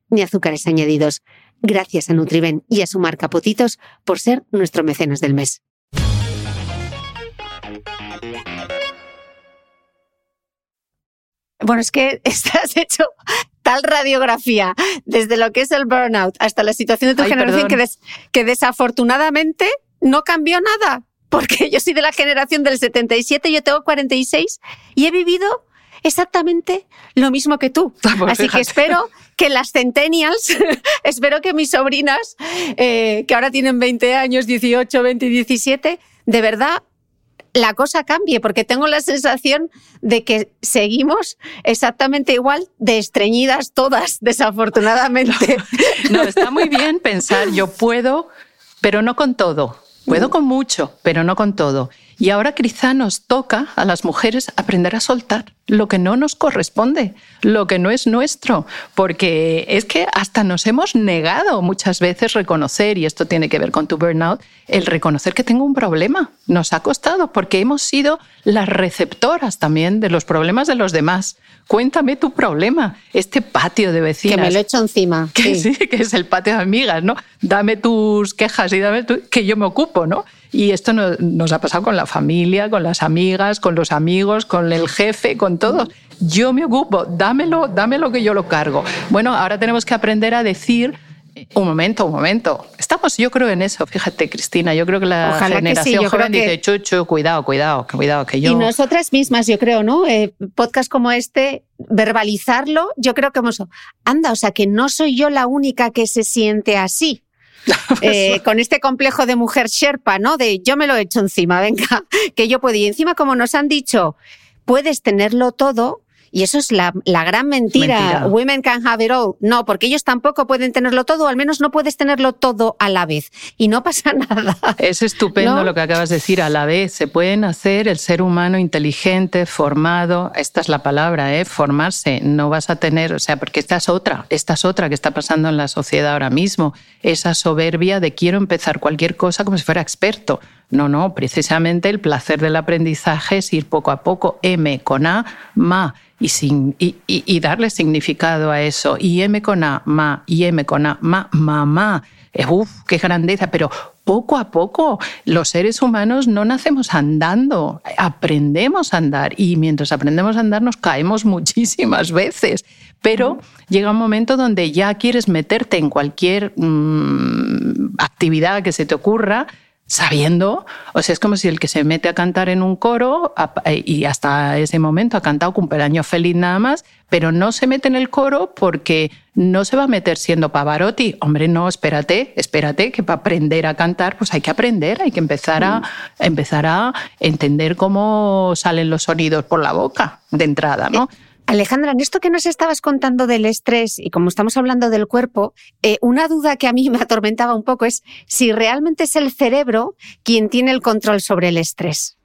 ni azúcares añadidos. Gracias a Nutriben y a su marca Potitos por ser nuestro mecenas del mes. Bueno, es que estás hecho tal radiografía, desde lo que es el burnout hasta la situación de tu generación que, que desafortunadamente no cambió nada, porque yo soy de la generación del 77, yo tengo 46 y he vivido exactamente lo mismo que tú. Pues Así que espero que las centennials, espero que mis sobrinas, eh, que ahora tienen 20 años, 18, 20, 17, de verdad la cosa cambie, porque tengo la sensación de que seguimos exactamente igual de estreñidas todas, desafortunadamente. no está muy bien pensar, yo puedo, pero no con todo. Puedo con mucho, pero no con todo. Y ahora quizá nos toca a las mujeres aprender a soltar lo que no nos corresponde, lo que no es nuestro, porque es que hasta nos hemos negado muchas veces reconocer, y esto tiene que ver con tu burnout, el reconocer que tengo un problema. Nos ha costado porque hemos sido las receptoras también de los problemas de los demás. Cuéntame tu problema, este patio de vecinas. Que me lo he hecho encima. Que sí, que es el patio de amigas, ¿no? Dame tus quejas y dame que yo me ocupo, ¿no? Y esto nos ha pasado con la familia, con las amigas, con los amigos, con el jefe, con todos. Yo me ocupo, dámelo, dámelo que yo lo cargo. Bueno, ahora tenemos que aprender a decir un momento, un momento. Estamos, yo creo, en eso. Fíjate, Cristina, yo creo que la generación joven dice, chuchu, cuidado, cuidado, cuidado, que yo... Y nosotras mismas, yo creo, ¿no? Eh, podcast como este, verbalizarlo, yo creo que hemos... Anda, o sea, que no soy yo la única que se siente así. Eh, con este complejo de mujer sherpa, ¿no? De yo me lo he hecho encima, venga, que yo puedo. Y encima, como nos han dicho, puedes tenerlo todo, y eso es la, gran mentira. Women can have it all. No, porque ellos tampoco pueden tenerlo todo, al menos no puedes tenerlo todo a la vez. Y no pasa nada. Es estupendo lo que acabas de decir. A la vez se pueden hacer el ser humano inteligente, formado. Esta es la palabra, ¿eh? Formarse. No vas a tener, o sea, porque esta es otra, esta es otra que está pasando en la sociedad ahora mismo. Esa soberbia de quiero empezar cualquier cosa como si fuera experto. No, no, precisamente el placer del aprendizaje es ir poco a poco, M con A, ma y, sin, y, darle significado a eso. Y M con A, ma, y M con A, ma, mamá. Eh, uf, qué grandeza, pero poco a poco los seres humanos no nacemos andando, aprendemos a andar y mientras aprendemos a andar nos caemos muchísimas veces. Pero llega un momento donde ya quieres meterte en cualquier mm, actividad que se te ocurra sabiendo, o sea, es como si el que se mete a cantar en un coro eh, y hasta ese momento ha cantado cumpleaños feliz nada más, pero no se mete en el coro porque no se va a meter siendo Pavarotti. Hombre, no, espérate, espérate, que para aprender a cantar, pues hay que aprender, hay que empezar a, empezar a entender cómo salen los sonidos por la boca de entrada, ¿no? Alejandra, en esto que nos estabas contando del estrés y como estamos hablando del cuerpo, eh, una duda que a mí me atormentaba un poco es si realmente es el cerebro quien tiene el control sobre el estrés.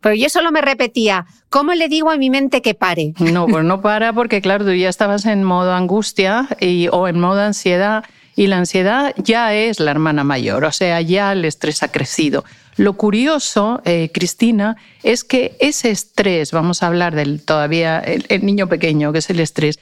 Pero yo solo me repetía, ¿cómo le digo a mi mente que pare? No, pues no para porque claro, tú ya estabas en modo angustia y, o en modo ansiedad y la ansiedad ya es la hermana mayor, o sea, ya el estrés ha crecido. Lo curioso, eh, Cristina, es que ese estrés, vamos a hablar del todavía el, niño pequeño, que es el estrés,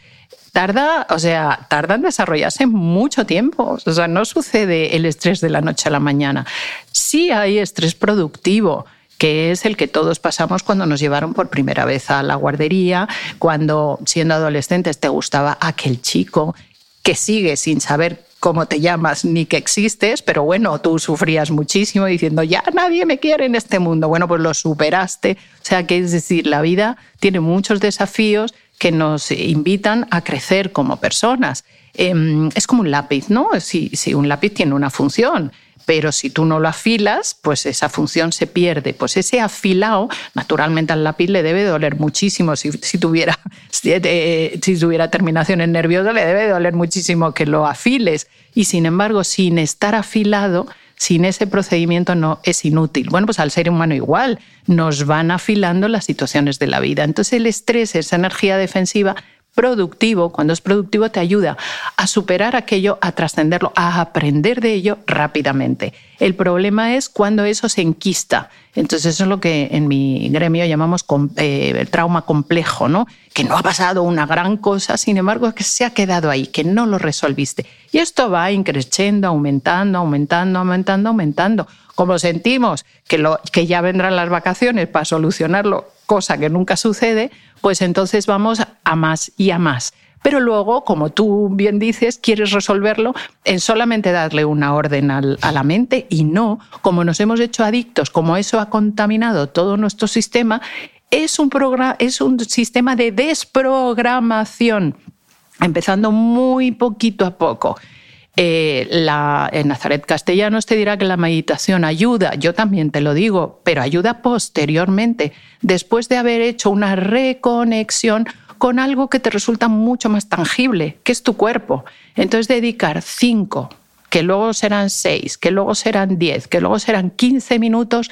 tarda, o sea, tarda en desarrollarse mucho tiempo. O sea, no sucede el estrés de la noche a la mañana. Sí hay estrés productivo que es el que todos pasamos cuando nos llevaron por primera vez a la guardería, cuando siendo adolescentes te gustaba aquel chico que sigue sin saber cómo te llamas ni que existes, pero bueno, tú sufrías muchísimo diciendo, ya nadie me quiere en este mundo. Bueno, pues lo superaste. O sea, que es decir, la vida tiene muchos desafíos que nos invitan a crecer como personas. Em, es como un lápiz, ¿no? Si, si un lápiz tiene una función pero si tú no lo afilas, pues esa función se pierde. Pues ese afilado, naturalmente al lápiz le debe doler muchísimo. Si, tuviera, eh, si, tuviera terminaciones nerviosas, le debe doler muchísimo que lo afiles. Y sin embargo, sin estar afilado, sin ese procedimiento no es inútil. Bueno, pues al ser humano igual, nos van afilando las situaciones de la vida. Entonces el estrés, esa energía defensiva, productivo, cuando es productivo, te ayuda a superar aquello, a trascenderlo, a aprender de ello rápidamente. El problema es cuando eso se enquista. Entonces eso es lo que en mi gremio llamamos eh, el trauma complejo, ¿no? Que no ha pasado una gran cosa, sin embargo, que se ha quedado ahí, que no lo resolviste. Y esto va increciendo, aumentando, aumentando, aumentando, aumentando. Como sentimos que ya vendrán las vacaciones para solucionarlo, cosa que nunca sucede, pues entonces vamos a más y a más. pero luego, como tú bien dices, quieres resolverlo en solamente darle una orden a la mente y no, como nos hemos hecho adictos, como eso ha contaminado todo nuestro sistema, es un, es un sistema de desprogramación, empezando muy poquito a poco. Eh, la, en Nazaret Castellanos te dirá que la meditación ayuda, yo también te lo digo, pero ayuda posteriormente, después de haber hecho una reconexión con algo que te resulta mucho más tangible, que es tu cuerpo. Entonces dedicar cinco, que luego serán seis, que luego serán diez, que luego serán quince minutos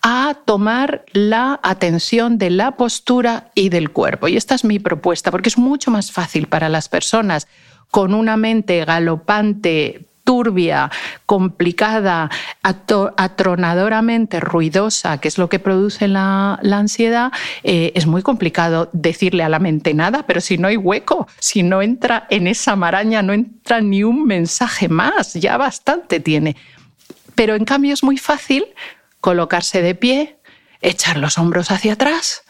a tomar la atención de la postura y del cuerpo. Y esta es mi propuesta, porque es mucho más fácil para las personas con una mente galopante, turbia, complicada, atronadoramente ruidosa, que es lo que produce la, ansiedad, eh, es muy complicado decirle a la mente nada, pero si no hay hueco, si no entra en esa maraña, no entra ni un mensaje más, ya bastante tiene. Pero en cambio es muy fácil colocarse de pie, echar los hombros hacia atrás,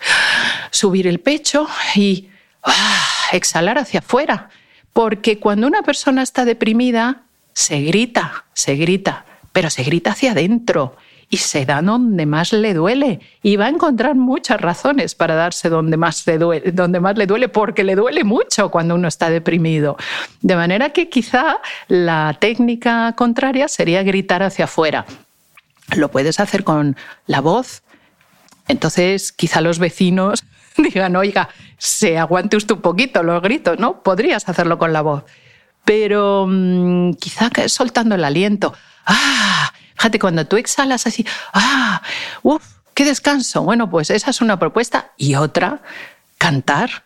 subir el pecho y ah, exhalar hacia afuera porque cuando una persona está deprimida, se grita, se grita, pero se grita hacia adentro y se da donde más le duele. Y va a encontrar muchas razones para darse donde más le duele, donde más le duele porque le duele mucho cuando uno está deprimido. De manera que quizá la técnica contraria sería gritar hacia afuera. Lo puedes hacer con la voz. Entonces, quizá los vecinos digan, oiga, se aguante usted un poquito los gritos, ¿no? Podrías hacerlo con la voz. Pero mm, quizá soltando el aliento. ¡Ah! Fíjate, cuando tú exhalas así, ¡ah! ¡Uf! ¡Qué descanso! Bueno, pues esa es una propuesta. Y otra, cantar.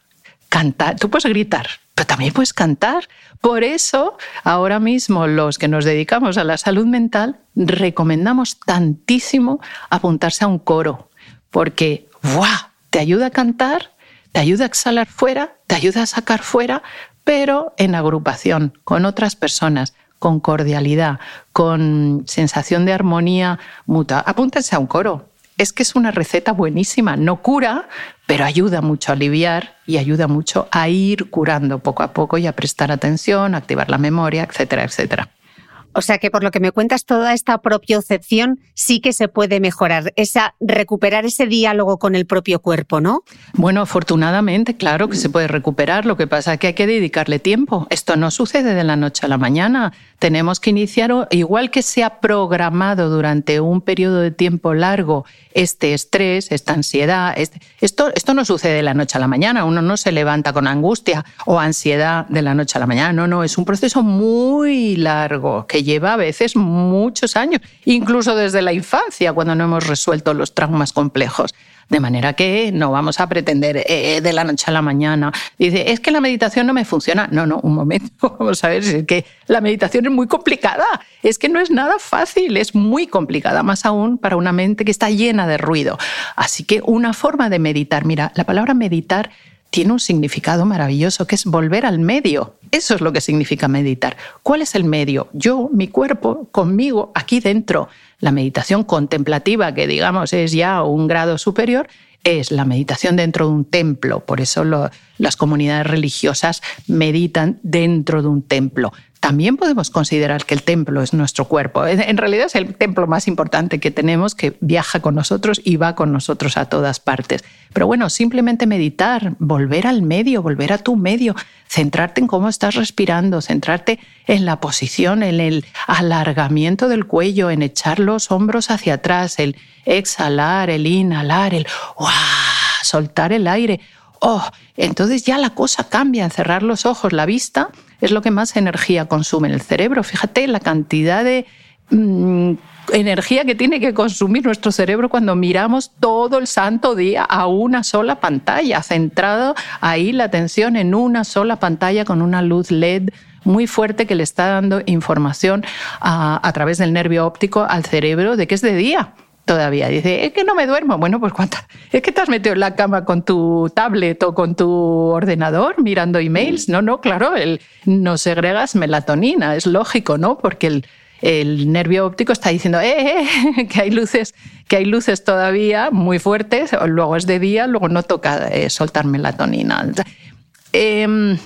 Cantar. Tú puedes gritar, pero también puedes cantar. Por eso, ahora mismo los que nos dedicamos a la salud mental recomendamos tantísimo apuntarse a un coro, porque ¡buah! Te ayuda a cantar, te ayuda a exhalar fuera, te ayuda a sacar fuera, pero en agrupación, con otras personas, con cordialidad, con sensación de armonía mutua. Apúntense a un coro. Es que es una receta buenísima. No cura, pero ayuda mucho a aliviar y ayuda mucho a ir curando poco a poco y a prestar atención, a activar la memoria, etcétera, etcétera. O sea que por lo que me cuentas, toda esta propiocepción sí que se puede mejorar, esa recuperar ese diálogo con el propio cuerpo, ¿no? Bueno, afortunadamente, claro que se puede recuperar. Lo que pasa es que hay que dedicarle tiempo. Esto no sucede de la noche a la mañana. Tenemos que iniciar, igual que se ha programado durante un periodo de tiempo largo este estrés, esta ansiedad. Este, esto, esto no sucede de la noche a la mañana. Uno no se levanta con angustia o ansiedad de la noche a la mañana. No, no, es un proceso muy largo que lleva a veces muchos años, incluso desde la infancia, cuando no hemos resuelto los traumas complejos. De manera que no vamos a pretender eh, eh, de la noche a la mañana. Dice, es que la meditación no me funciona. No, no, un momento. Vamos a ver, es que la meditación es muy complicada. Es que no es nada fácil, es muy complicada, más aún para una mente que está llena de ruido. Así que una forma de meditar, mira, la palabra meditar tiene un significado maravilloso, que es volver al medio. Eso es lo que significa meditar. ¿Cuál es el medio? Yo, mi cuerpo, conmigo, aquí dentro. La meditación contemplativa, que digamos es ya un grado superior, es la meditación dentro de un templo. Por eso las comunidades religiosas meditan dentro de un templo. También podemos considerar que el templo es nuestro cuerpo. En realidad es el templo más importante que tenemos, que viaja con nosotros y va con nosotros a todas partes. Pero bueno, simplemente meditar, volver al medio, volver a tu medio, centrarte en cómo estás respirando, centrarte en la posición, en el alargamiento del cuello, en echar los hombros hacia atrás, el exhalar, el inhalar, el soltar el aire. Oh, entonces ya la cosa cambia, cerrar los ojos, la vista es lo que más energía consume en el cerebro. Fíjate la cantidad de mm, energía que tiene que consumir nuestro cerebro cuando miramos todo el santo día a una sola pantalla, centrado ahí la atención en una sola pantalla con una luz LED muy fuerte que le está dando información a, a través del nervio óptico al cerebro de que es de día todavía. Dice, es que no me duermo. Bueno, pues ¿cuánta? Es que te has metido en la cama con tu tablet o con tu ordenador mirando emails. No, no, claro, no segregas melatonina, es lógico, ¿no? Porque el, el nervio óptico está diciendo eh, eh, que hay luces que hay luces todavía muy fuertes luego es de día luego no toca eh, soltar melatonina em,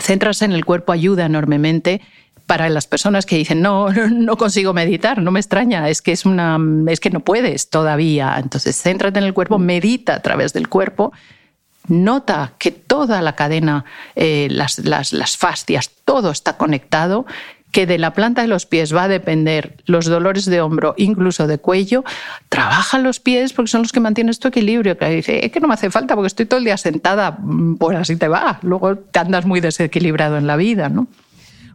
centrarse en el cuerpo ayuda enormemente para las personas que dicen no, no consigo meditar, no me extraña, es que es una es que no puedes todavía. Entonces, céntrate en el cuerpo, medita a través del cuerpo, nota que toda la cadena, eh, las, las, las fascias, todo está conectado que de la planta de los pies va a depender los dolores de hombro, incluso de cuello, trabaja los pies porque son los que mantienen tu equilibrio. Que dice, es que no me hace falta porque estoy todo el día sentada, pues así te va. Luego te andas muy desequilibrado en la vida, ¿no?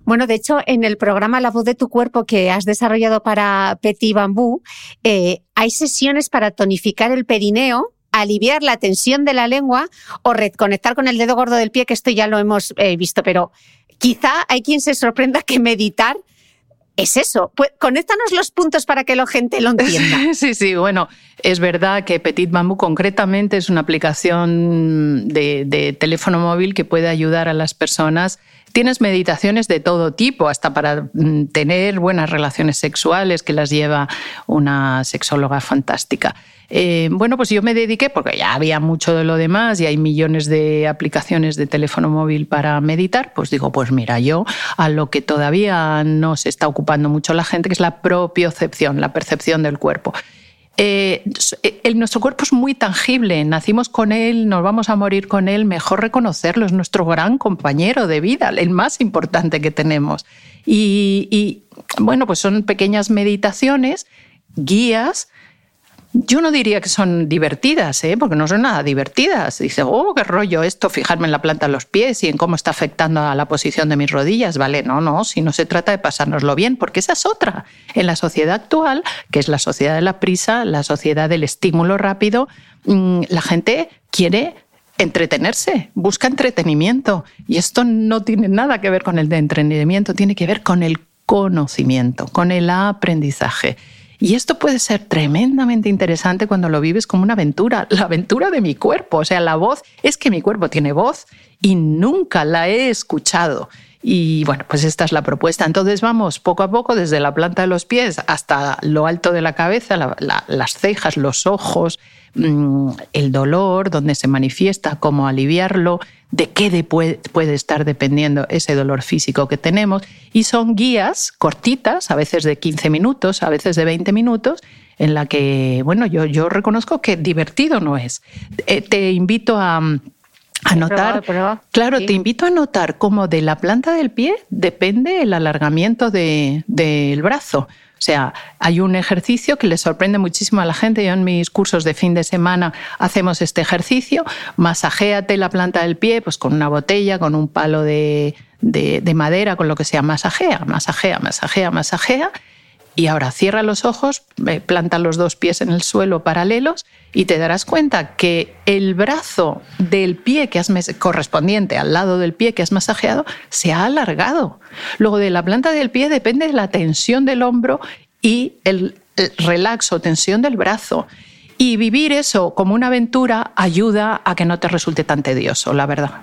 Bueno, de hecho, en el programa La voz de tu cuerpo que has desarrollado para Petit Bambú, eh, hay sesiones para tonificar el perineo, aliviar la tensión de la lengua o reconectar con el dedo gordo del pie, que esto ya lo hemos eh, visto, pero quizá hay quien se sorprenda que meditar es eso. Pues conéctanos los puntos para que la gente lo entienda. Sí, sí, bueno, es verdad que Petit Bambú concretamente es una aplicación de, teléfono móvil que puede ayudar a las personas. Tienes meditaciones de todo tipo, hasta para mm, tener buenas relaciones sexuales, que las lleva una sexóloga fantástica. Eh, bueno, pues yo me dediqué, porque ya había mucho de lo demás y hay millones de aplicaciones de teléfono móvil para meditar, pues digo, pues mira, yo a lo que todavía no se está ocupando mucho la gente, que es la propiocepción, la percepción del cuerpo. Eh, eh, nuestro cuerpo es muy tangible, nacimos con él, nos vamos a morir con él, mejor reconocerlo, es nuestro gran compañero de vida, el más importante que tenemos. y bueno, pues son pequeñas meditaciones, guías yo no diría que son divertidas, ¿eh? porque no son nada divertidas. Dice, oh, qué rollo esto, fijarme en la planta de los pies y en cómo está afectando a la posición de mis rodillas. Vale, no, no, si no se trata de pasárnoslo bien, porque esa es otra. En la sociedad actual, que es la sociedad de la prisa, la sociedad del estímulo rápido, mm, la gente quiere entretenerse, busca entretenimiento. Y esto no tiene nada que ver con el de entretenimiento, tiene que ver con el conocimiento, con el aprendizaje. Y esto puede ser tremendamente interesante cuando lo vives como una aventura, la aventura de mi cuerpo. O sea, la voz es que mi cuerpo tiene voz y nunca la he escuchado. Y bueno, pues esta es la propuesta. Entonces vamos poco a poco desde la planta de los pies hasta lo alto de la cabeza, las cejas, los ojos, mm, el dolor, donde se manifiesta, cómo aliviarlo, de qué puede, estar dependiendo ese dolor físico que tenemos. Y son guías cortitas, a veces de 15 minutos, a veces de 20 minutos, en la que, bueno, yo, yo reconozco que divertido no es. Eh, te invito a... A notar, claro, te invito a notar cómo de la planta del pie depende el alargamiento del brazo. O sea, hay un ejercicio que le sorprende muchísimo a la gente. Yo en mis cursos de fin de semana hacemos este ejercicio. Masajéate la planta del pie pues con una botella, con un palo de, de madera, con lo que sea. Masajea, masajea, masajea, masajea. Y ahora cierra los ojos, eh, planta los dos pies en el suelo paralelos y te darás cuenta que el brazo del pie que has correspondiente al lado del pie que has masajeado se ha alargado. Luego de la planta del pie depende de la tensión del hombro y el, el relax o tensión del brazo. Y vivir eso como una aventura ayuda a que no te resulte tan tedioso, la verdad.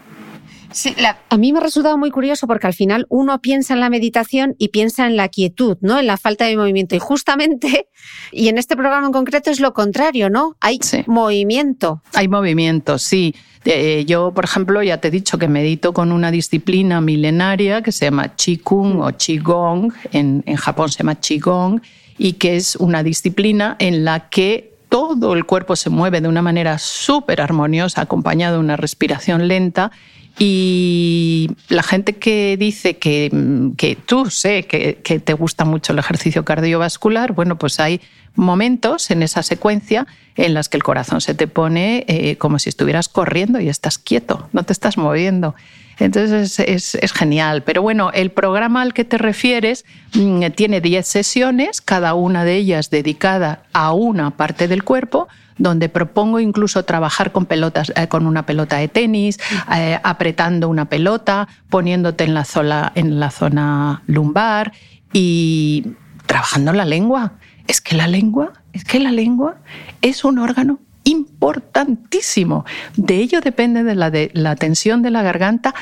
Sí, a mí me ha resultado muy curioso porque al final uno piensa en la meditación y piensa en la quietud, ¿no? En la falta de movimiento. Y justamente, y en este programa en concreto es lo contrario, ¿no? Hay movimiento. Hay movimiento, sí. Eh, yo, por ejemplo, ya te he dicho que medito con una disciplina milenaria que se llama Qigong o Qigong, en, en Japón se llama Qigong, y que es una disciplina en la que todo el cuerpo se mueve de una manera súper armoniosa, acompañado de una respiración lenta y la gente que dice que, tú sé que, te gusta mucho el ejercicio cardiovascular, bueno, pues hay momentos en esa secuencia en las que el corazón se te pone eh, como si estuvieras corriendo y estás quieto, no te estás moviendo. Entonces es, es, genial. Pero bueno, el programa al que te refieres mm, tiene 10 sesiones, cada una de ellas dedicada a una parte del cuerpo donde propongo incluso trabajar con pelotas, eh, con una pelota de tenis, eh, apretando una pelota, poniéndote en la, zona, en la zona lumbar y trabajando la lengua. Es que la lengua, es que la lengua es un órgano importantísimo. De ello depende de la, de la tensión de la garganta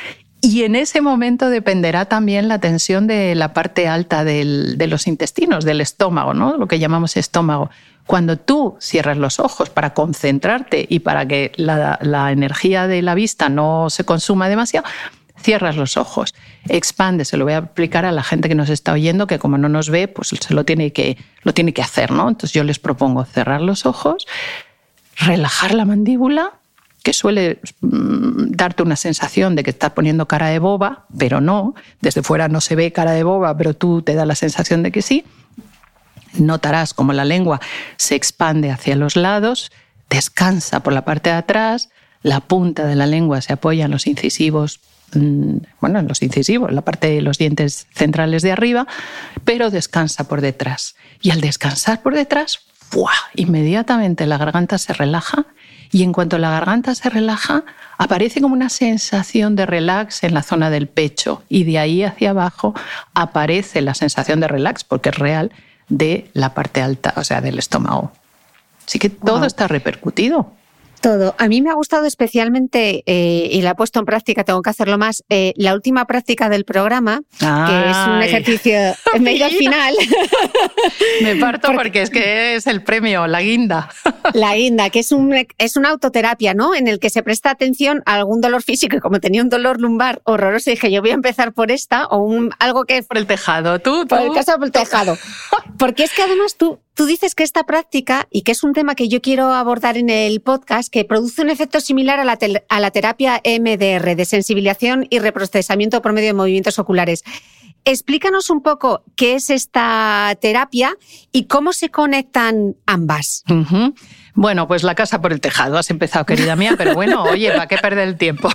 y en ese momento dependerá también la tensión de la parte alta de los intestinos, del estómago, ¿no? lo que llamamos estómago. Cuando tú cierras los ojos para concentrarte y para que la, energía de la vista no se consuma demasiado, cierras los ojos, expande, se lo voy a explicar a la gente que nos está oyendo, que como no nos ve, pues se lo tiene que, lo tiene que hacer, ¿no? Entonces yo les propongo cerrar los ojos, relajar la mandíbula, que suele mm, darte una sensación de que estás poniendo cara de boba, pero no, desde fuera no se ve cara de boba, pero tú te da la sensación de que sí. Notarás como la lengua se expande hacia los lados, descansa por la parte de atrás, la punta de la lengua se apoya en los incisivos, mm, bueno, en los incisivos, la parte de los dientes centrales de arriba, pero descansa por detrás. Y al descansar por detrás, ¡fua! inmediatamente la garganta se relaja y en cuanto la garganta se relaja, aparece como una sensación de relax en la zona del pecho y de ahí hacia abajo aparece la sensación de relax, porque es real, de la parte alta, o sea, del estómago. Así que todo está repercutido. Todo. A mí me ha gustado especialmente, eh, y la he puesto en práctica, tengo que hacerlo más, eh, la última práctica del programa, que es un ejercicio, me he al final. me parto porque, es que es el premio, la guinda. la guinda, que es, un, es una autoterapia, ¿no? En el que se presta atención a algún dolor físico, y como tenía un dolor lumbar horroroso, dije, yo voy a empezar por esta, o un, algo que... Por el tejado, tú, tú. Por el caso del tejado. Porque es que además tú, Tú dices que esta práctica, y que es un tema que yo quiero abordar en el podcast, que produce un efecto similar a la, a la terapia MDR, de sensibilización y reprocesamiento por medio de movimientos oculares. Explícanos un poco qué es esta terapia y cómo se conectan ambas. Bueno, pues la casa por el tejado. Has empezado, querida mía, pero bueno, oye, ¿para qué perder el tiempo?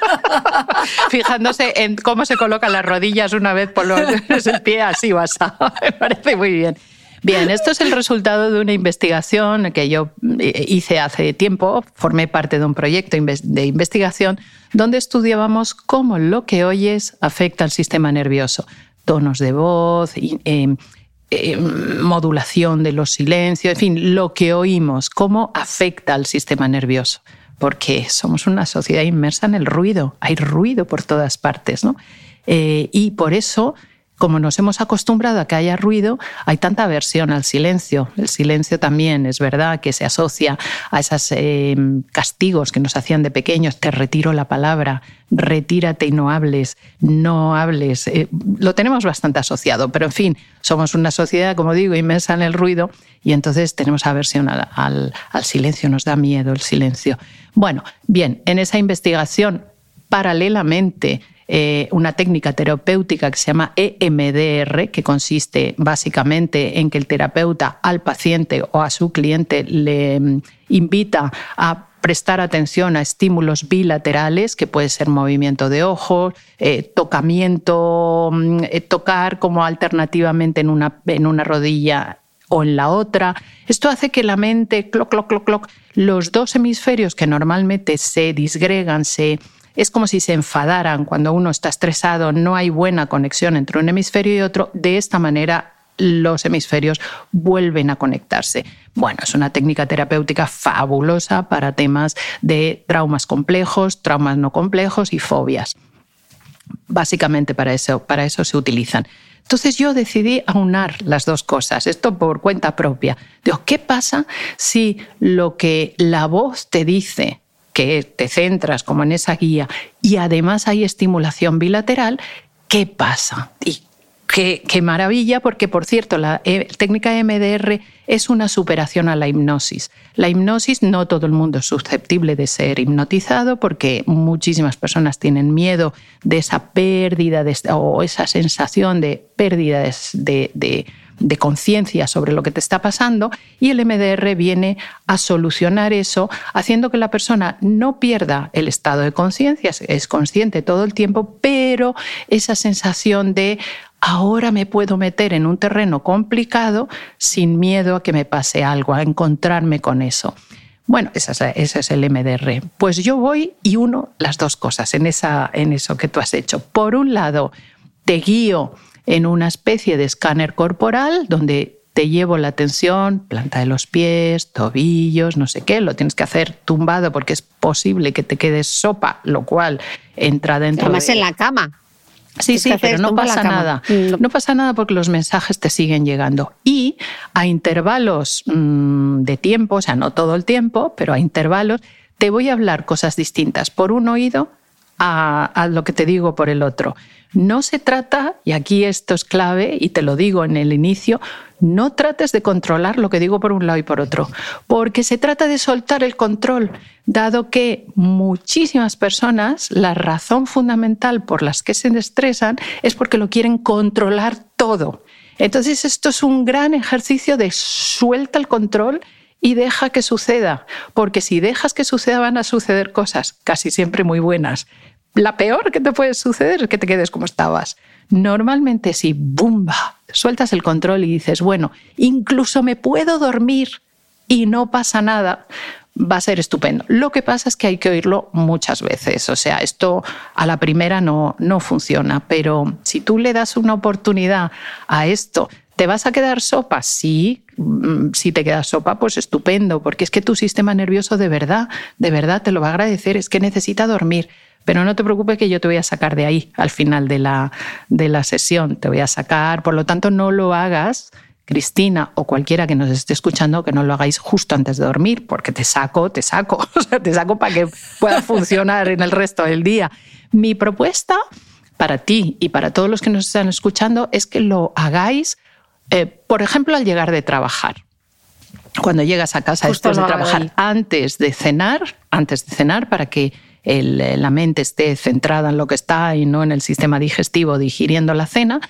Fijándose en cómo se colocan las rodillas una vez por los, el pie así o así. Me parece muy bien. Bien, esto es el resultado de una investigación que yo eh, hice hace tiempo. Formé parte de un proyecto de investigación donde estudiábamos cómo lo que oyes afecta al sistema nervioso. Tonos de voz, em, em, modulación de los silencios, en fin, lo que oímos, cómo afecta al sistema nervioso. Porque somos una sociedad inmersa en el ruido, hay ruido por todas partes, ¿no? Eh, y por eso como nos hemos acostumbrado a que haya ruido, hay tanta aversión al silencio. El silencio también es verdad que se asocia a esos eh, castigos que nos hacían de pequeños. Te retiro la palabra, retírate y no hables, no hables. Eh, lo tenemos bastante asociado, pero en fin, somos una sociedad, como digo, inmensa en el ruido y entonces tenemos aversión al silencio, nos da miedo el silencio. Bueno, bien, en esa investigación, paralelamente, eh, una técnica terapéutica que se llama EMDR, que consiste básicamente en que el terapeuta al paciente o a su cliente le mm, invita a prestar atención a estímulos bilaterales, que puede ser movimiento de ojos, eh, tocamiento, mm, eh, tocar como alternativamente en una, en una rodilla o en la otra. Esto hace que la mente, cloc, cloc, cloc, los dos hemisferios que normalmente se disgregan, se es como si se enfadaran cuando uno está estresado, no hay buena conexión entre un hemisferio y otro. De esta manera los hemisferios vuelven a conectarse. Bueno, es una técnica terapéutica fabulosa para temas de traumas complejos, traumas no complejos y fobias. Básicamente para eso, para eso se utilizan. Entonces yo decidí aunar las dos cosas, esto por cuenta propia. Digo, ¿qué pasa si lo que la voz te dice que te centras como en esa guía y además hay estimulación bilateral, ¿qué pasa? Y qué, qué maravilla, porque por cierto, la eh, técnica MDR es una superación a la hipnosis. La hipnosis no todo el mundo es susceptible de ser hipnotizado porque muchísimas personas tienen miedo de esa pérdida de, o esa sensación de pérdida de de conciencia sobre lo que te está pasando y el MDR viene a solucionar eso haciendo que la persona no pierda el estado de conciencia, es consciente todo el tiempo, pero esa sensación de ahora me puedo meter en un terreno complicado sin miedo a que me pase algo, a encontrarme con eso. Bueno, ese es, el MDR. Pues yo voy y uno las dos cosas en, esa, en eso que tú has hecho. Por un lado, te guío en una especie de escáner corporal donde te llevo la atención, planta de los pies, tobillos, no sé qué, lo tienes que hacer tumbado porque es posible que te quedes sopa, lo cual entra dentro Además en la cama. Sí, sí, pero no pasa nada. Mm. No pasa nada porque los mensajes te siguen llegando. Y a intervalos mm, de tiempo, o sea, no todo el tiempo, pero a intervalos, te voy a hablar cosas distintas por un oído a, lo que te digo por el otro. No se trata, y aquí esto es clave, y te lo digo en el inicio, no trates de controlar lo que digo por un lado y por otro, porque se trata de soltar el control, dado que muchísimas personas, la razón fundamental por las que se estresan es porque lo quieren controlar todo. Entonces esto es un gran ejercicio de suelta el control y deja que suceda, porque si dejas que suceda van a suceder cosas casi siempre muy buenas, la peor que te puede suceder es que te quedes como estabas. Normalmente si, ¡bumba!, sueltas el control y dices, bueno, incluso me puedo dormir y no pasa nada, va a ser estupendo. Lo que pasa es que hay que oírlo muchas veces. O sea, esto a la primera no, no funciona, pero si tú le das una oportunidad a esto, ¿te vas a quedar sopa? Sí, mm, si te quedas sopa, pues estupendo, porque es que tu sistema nervioso de verdad, de verdad te lo va a agradecer, es que necesita dormir. Pero no te preocupes que yo te voy a sacar de ahí al final de la, de la sesión. Te voy a sacar, por lo tanto, no lo hagas, Cristina o cualquiera que nos esté escuchando, que no lo hagáis justo antes de dormir, porque te saco, te saco, te saco para que pueda funcionar en el resto del día. Mi propuesta para ti y para todos los que nos están escuchando es que lo hagáis, eh, por ejemplo, al llegar de trabajar cuando llegas a casa después de trabajar, antes de cenar, antes de cenar, para que eh, la mente esté centrada en lo que está y no en el sistema digestivo digiriendo la cena,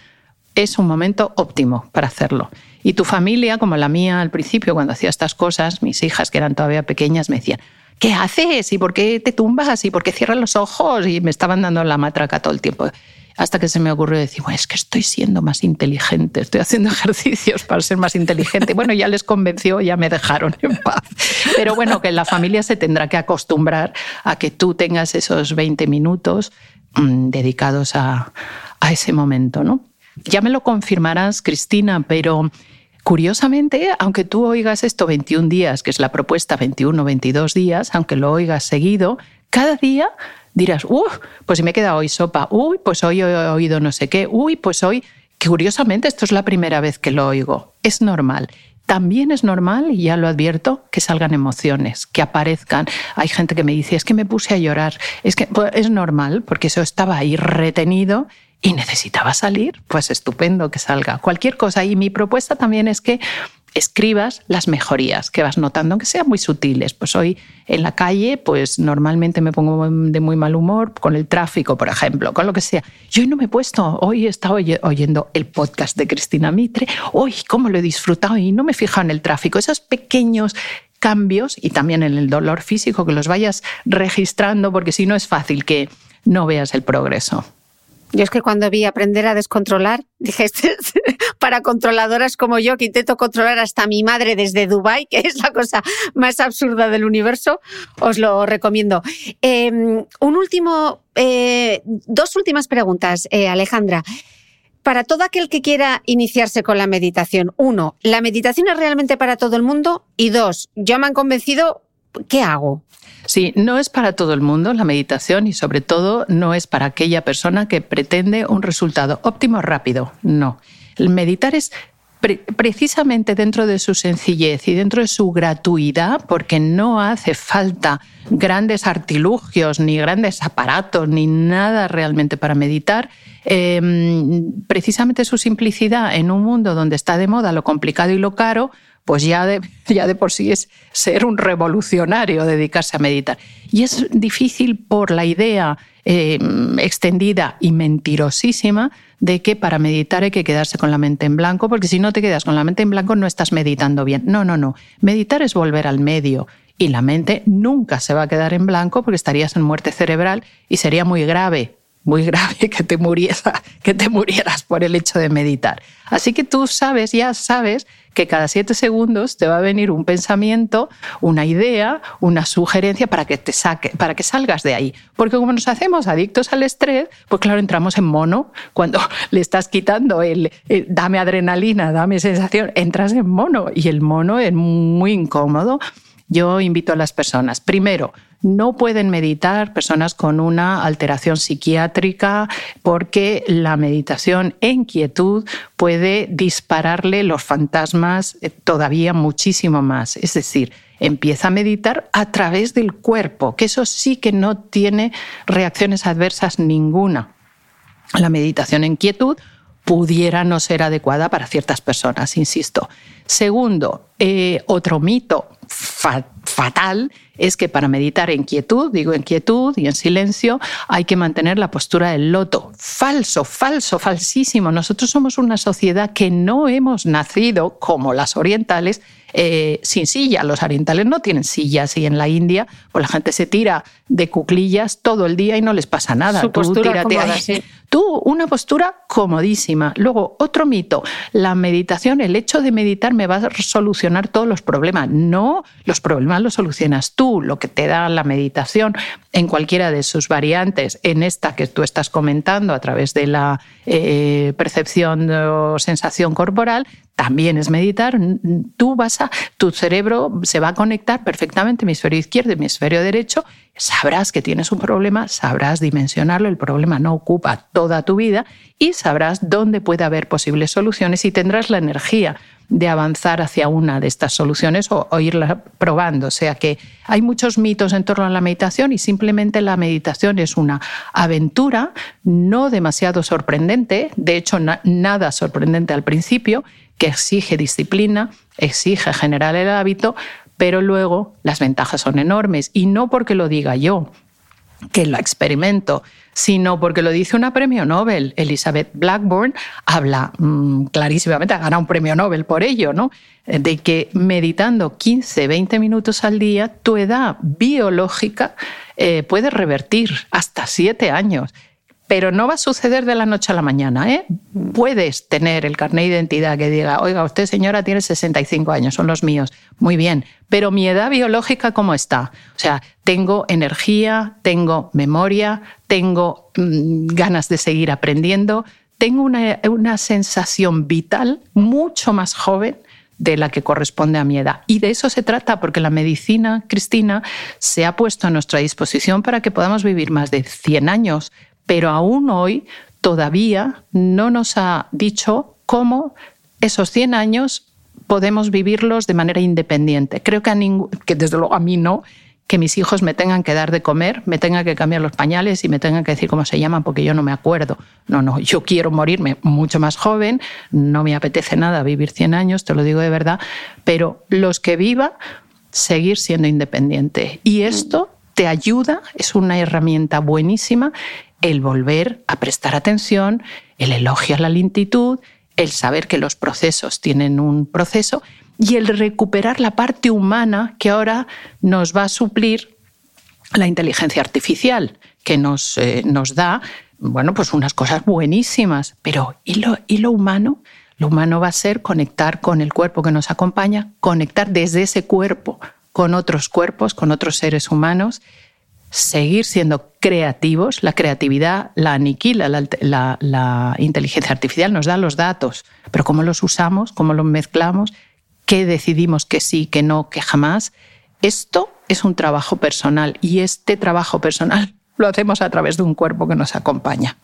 es un momento óptimo para hacerlo. Y tu familia, como la mía al principio, cuando hacía estas cosas, mis hijas que eran todavía pequeñas me decían, ¿qué haces? ¿Y por qué te tumbas? ¿Y por qué cierras los ojos? Y me estaban dando la matraca todo el tiempo hasta que se me ocurrió decir, bueno, es que estoy siendo más inteligente, estoy haciendo ejercicios para ser más inteligente. Bueno, ya les convenció, ya me dejaron en paz. Pero bueno, que la familia se tendrá que acostumbrar a que tú tengas esos 20 minutos mm, dedicados a, a ese momento, ¿no? Ya me lo confirmarás, Cristina, pero Curiosamente, aunque tú oigas esto 21 días, que es la propuesta 21, 22 días, aunque lo oigas seguido, cada día dirás, uff, pues me queda hoy sopa, uy, pues hoy he oído no sé qué, uy, pues hoy, curiosamente esto es la primera vez que lo oigo, es normal. También es normal, y ya lo advierto, que salgan emociones, que aparezcan. Hay gente que me dice, es que me puse a llorar. Es que pues, es normal, porque eso estaba ahí retenido y necesitaba salir. Pues estupendo que salga. Cualquier cosa. Y mi propuesta también es que escribas las mejorías que vas notando, que sean muy sutiles. Pues hoy en la calle, pues normalmente me pongo de muy mal humor con el tráfico, por ejemplo, con lo que sea. Yo hoy no me he puesto, hoy he estado oyendo el podcast de Cristina Mitre, hoy cómo lo he disfrutado y no me he fijado en el tráfico. Esos pequeños cambios y también en el dolor físico, que los vayas registrando, porque si no es fácil que no veas el progreso. Yo es que cuando vi aprender a descontrolar, dije, este para controladoras como yo, que intento controlar hasta mi madre desde Dubai, que es la cosa más absurda del universo, os lo recomiendo. Em, un último, eh, dos últimas preguntas, eh, Alejandra. Para todo aquel que quiera iniciarse con la meditación, uno, ¿la meditación es realmente para todo el mundo? Y dos, ya me han convencido, ¿qué hago? Sí, no es para todo el mundo la meditación y sobre todo no es para aquella persona que pretende un resultado óptimo rápido. No. Meditar es precisamente dentro de su sencillez y dentro de su gratuidad, porque no hace falta grandes artilugios, ni grandes aparatos, ni nada realmente para meditar, em, precisamente su simplicidad en un mundo donde está de moda lo complicado y lo caro, pues ya de, ya de por sí es ser un revolucionario dedicarse a meditar. Y es difícil por la idea eh, extendida y mentirosísima de que para meditar hay que quedarse con la mente en blanco, porque si no te quedas con la mente en blanco no estás meditando bien. No, no, no. Meditar es volver al medio y la mente nunca se va a quedar en blanco porque estarías en muerte cerebral y sería muy grave muy grave que te, murieras, que te murieras por el hecho de meditar. Así que tú sabes, ya sabes que cada siete segundos te va a venir un pensamiento, una idea, una sugerencia para que te saque, para que salgas de ahí. Porque como nos hacemos adictos al estrés, pues claro, entramos en mono. Cuando le estás quitando el, el dame adrenalina, dame sensación, entras en mono y el mono es muy incómodo. Yo invito a las personas, primero, no pueden meditar personas con una alteración psiquiátrica porque la meditación en quietud puede dispararle los fantasmas eh, todavía muchísimo más. Es decir, empieza a meditar a través del cuerpo, que eso sí que no tiene reacciones adversas ninguna. La meditación en quietud pudiera no ser adecuada para ciertas personas, insisto. Segundo, eh, otro mito fatal es que para meditar en quietud, digo en quietud y en silencio, hay que mantener la postura del loto. Falso, falso, falsísimo. Nosotros somos una sociedad que no hemos nacido como las orientales eh, sin silla. Los orientales no tienen sillas y en la India pues la gente se tira de cuclillas todo el día y no les pasa nada. Su postura Tú, una postura comodísima. Luego, otro mito, la meditación, el hecho de meditar me va a solucionar todos los problemas. No, los problemas los solucionas tú, lo que te da la meditación en cualquiera de sus variantes, en esta que tú estás comentando a través de la eh, percepción o sensación corporal, también es meditar. Tú vas a, tu cerebro se va a conectar perfectamente, hemisferio izquierdo, hemisferio derecho. Sabrás que tienes un problema, sabrás dimensionarlo, el problema no ocupa toda tu vida y sabrás dónde puede haber posibles soluciones y tendrás la energía de avanzar hacia una de estas soluciones o, irla probando. O sea que hay muchos mitos en torno a la meditación y simplemente la meditación es una aventura no demasiado sorprendente, de hecho nada sorprendente al principio, que exige disciplina, exige generar el hábito, pero luego las ventajas son enormes y no porque lo diga yo, que lo experimento, sino porque lo dice una premio Nobel. Elizabeth Blackburn habla mm, clarísimamente, ha ganado un premio Nobel por ello, ¿no? De que meditando 15, 20 minutos al día, tu edad biológica eh, puede revertir hasta 7 años. Pero no va a suceder de la noche a la mañana. ¿eh? Puedes tener el carnet de identidad que diga, oiga, usted señora tiene 65 años, son los míos. Muy bien, pero mi edad biológica, ¿cómo está? O sea, tengo energía, tengo memoria, tengo mm, ganas de seguir aprendiendo, tengo una, una sensación vital mucho más joven de la que corresponde a mi edad. Y de eso se trata, porque la medicina, Cristina, se ha puesto a nuestra disposición para que podamos vivir más de 100 años, pero aún hoy todavía no nos ha dicho cómo esos 100 años podemos vivirlos de manera independiente. Creo que, a que desde luego a mí no, que mis hijos me tengan que dar de comer, me tengan que cambiar los pañales y me tengan que decir cómo se llaman porque yo no me acuerdo. No, no, yo quiero morirme mucho más joven, no me apetece nada vivir 100 años, te lo digo de verdad, pero los que viva, seguir siendo independiente. Y esto te ayuda, es una herramienta buenísima el volver a prestar atención, el elogio a la lentitud, el saber que los procesos tienen un proceso y el recuperar la parte humana que ahora nos va a suplir la inteligencia artificial, que nos, eh, nos da bueno, pues unas cosas buenísimas, pero ¿y lo, ¿y lo humano? Lo humano va a ser conectar con el cuerpo que nos acompaña, conectar desde ese cuerpo con otros cuerpos, con otros seres humanos seguir siendo creativos. La creatividad la aniquila, la, inteligencia artificial nos da los datos, pero cómo los usamos, cómo los mezclamos, qué decidimos que sí, que no, que jamás. Esto es un trabajo personal y este trabajo personal lo hacemos a través de un cuerpo que nos acompaña.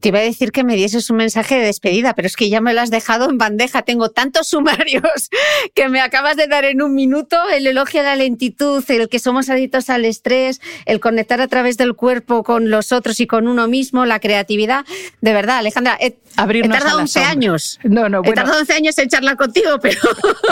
Te iba a decir que me dieses un mensaje de despedida, pero es que ya me lo has dejado en bandeja. Tengo tantos sumarios que me acabas de dar en un minuto. El elogio a la lentitud, el que somos adictos al estrés, el conectar a través del cuerpo con los otros y con uno mismo, la creatividad. De verdad, Alejandra, he, tardado 11 años. No, no, bueno. He tardado 11 años en charlar contigo, pero...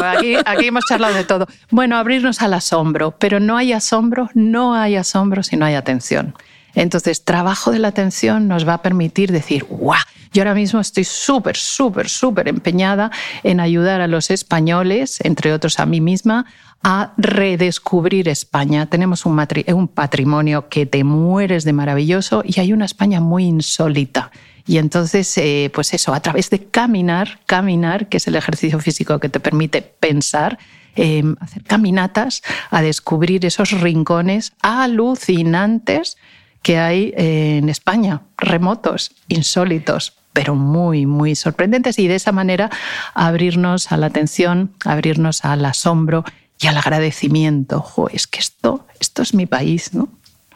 Aquí, aquí hemos charlado de todo. Bueno, abrirnos al asombro, pero no hay asombro, no hay asombro si no hay atención. Entonces, trabajo de la atención nos va a permitir decir, ¡guau! Yo ahora mismo estoy súper, súper, súper empeñada en ayudar a los españoles, entre otros a mí misma, a redescubrir España. Tenemos un, patrimonio que te mueres de maravilloso y hay una España muy insólita. Y entonces, eh, pues eso, a través de caminar, caminar, que es el ejercicio físico que te permite pensar, eh, hacer caminatas, a descubrir esos rincones alucinantes que hay eh, en España, remotos, insólitos, pero muy, muy sorprendentes y de esa manera abrirnos a la atención, abrirnos al asombro y al agradecimiento. Jo, es que esto, esto es mi país, ¿no?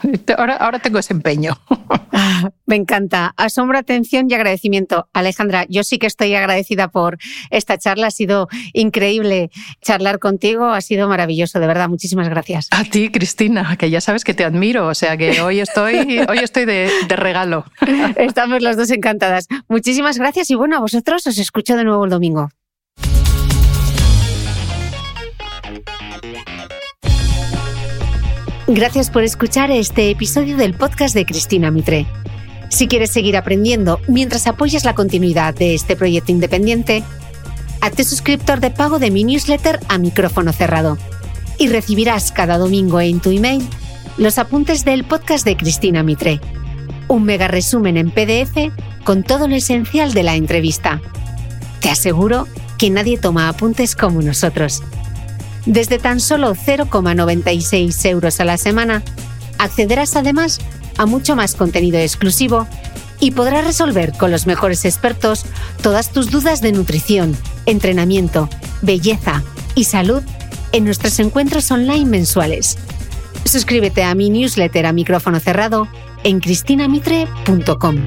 Ahora, ahora tengo ese empeño. Ah, me encanta. Asombro, atención y agradecimiento. Alejandra, yo sí que estoy agradecida por esta charla. Ha sido increíble charlar contigo. Ha sido maravilloso, de verdad. Muchísimas gracias. A ti, Cristina, que ya sabes que te admiro. O sea que hoy estoy, hoy estoy de, de regalo. Estamos las dos encantadas. Muchísimas gracias y bueno, a vosotros os escucho de nuevo el domingo. Gracias por escuchar este episodio del podcast de Cristina Mitre. Si quieres seguir aprendiendo mientras apoyas la continuidad de este proyecto independiente, hazte suscriptor de pago de mi newsletter a micrófono cerrado y recibirás cada domingo en tu email los apuntes del podcast de Cristina Mitre. Un mega resumen en PDF con todo lo esencial de la entrevista. Te aseguro que nadie toma apuntes como nosotros. Desde tan solo 0,96 euros a la semana, accederás además a mucho más contenido exclusivo y podrás resolver con los mejores expertos todas tus dudas de nutrición, entrenamiento, belleza y salud en nuestros encuentros online mensuales. Suscríbete a mi newsletter a micrófono cerrado en cristinamitre.com.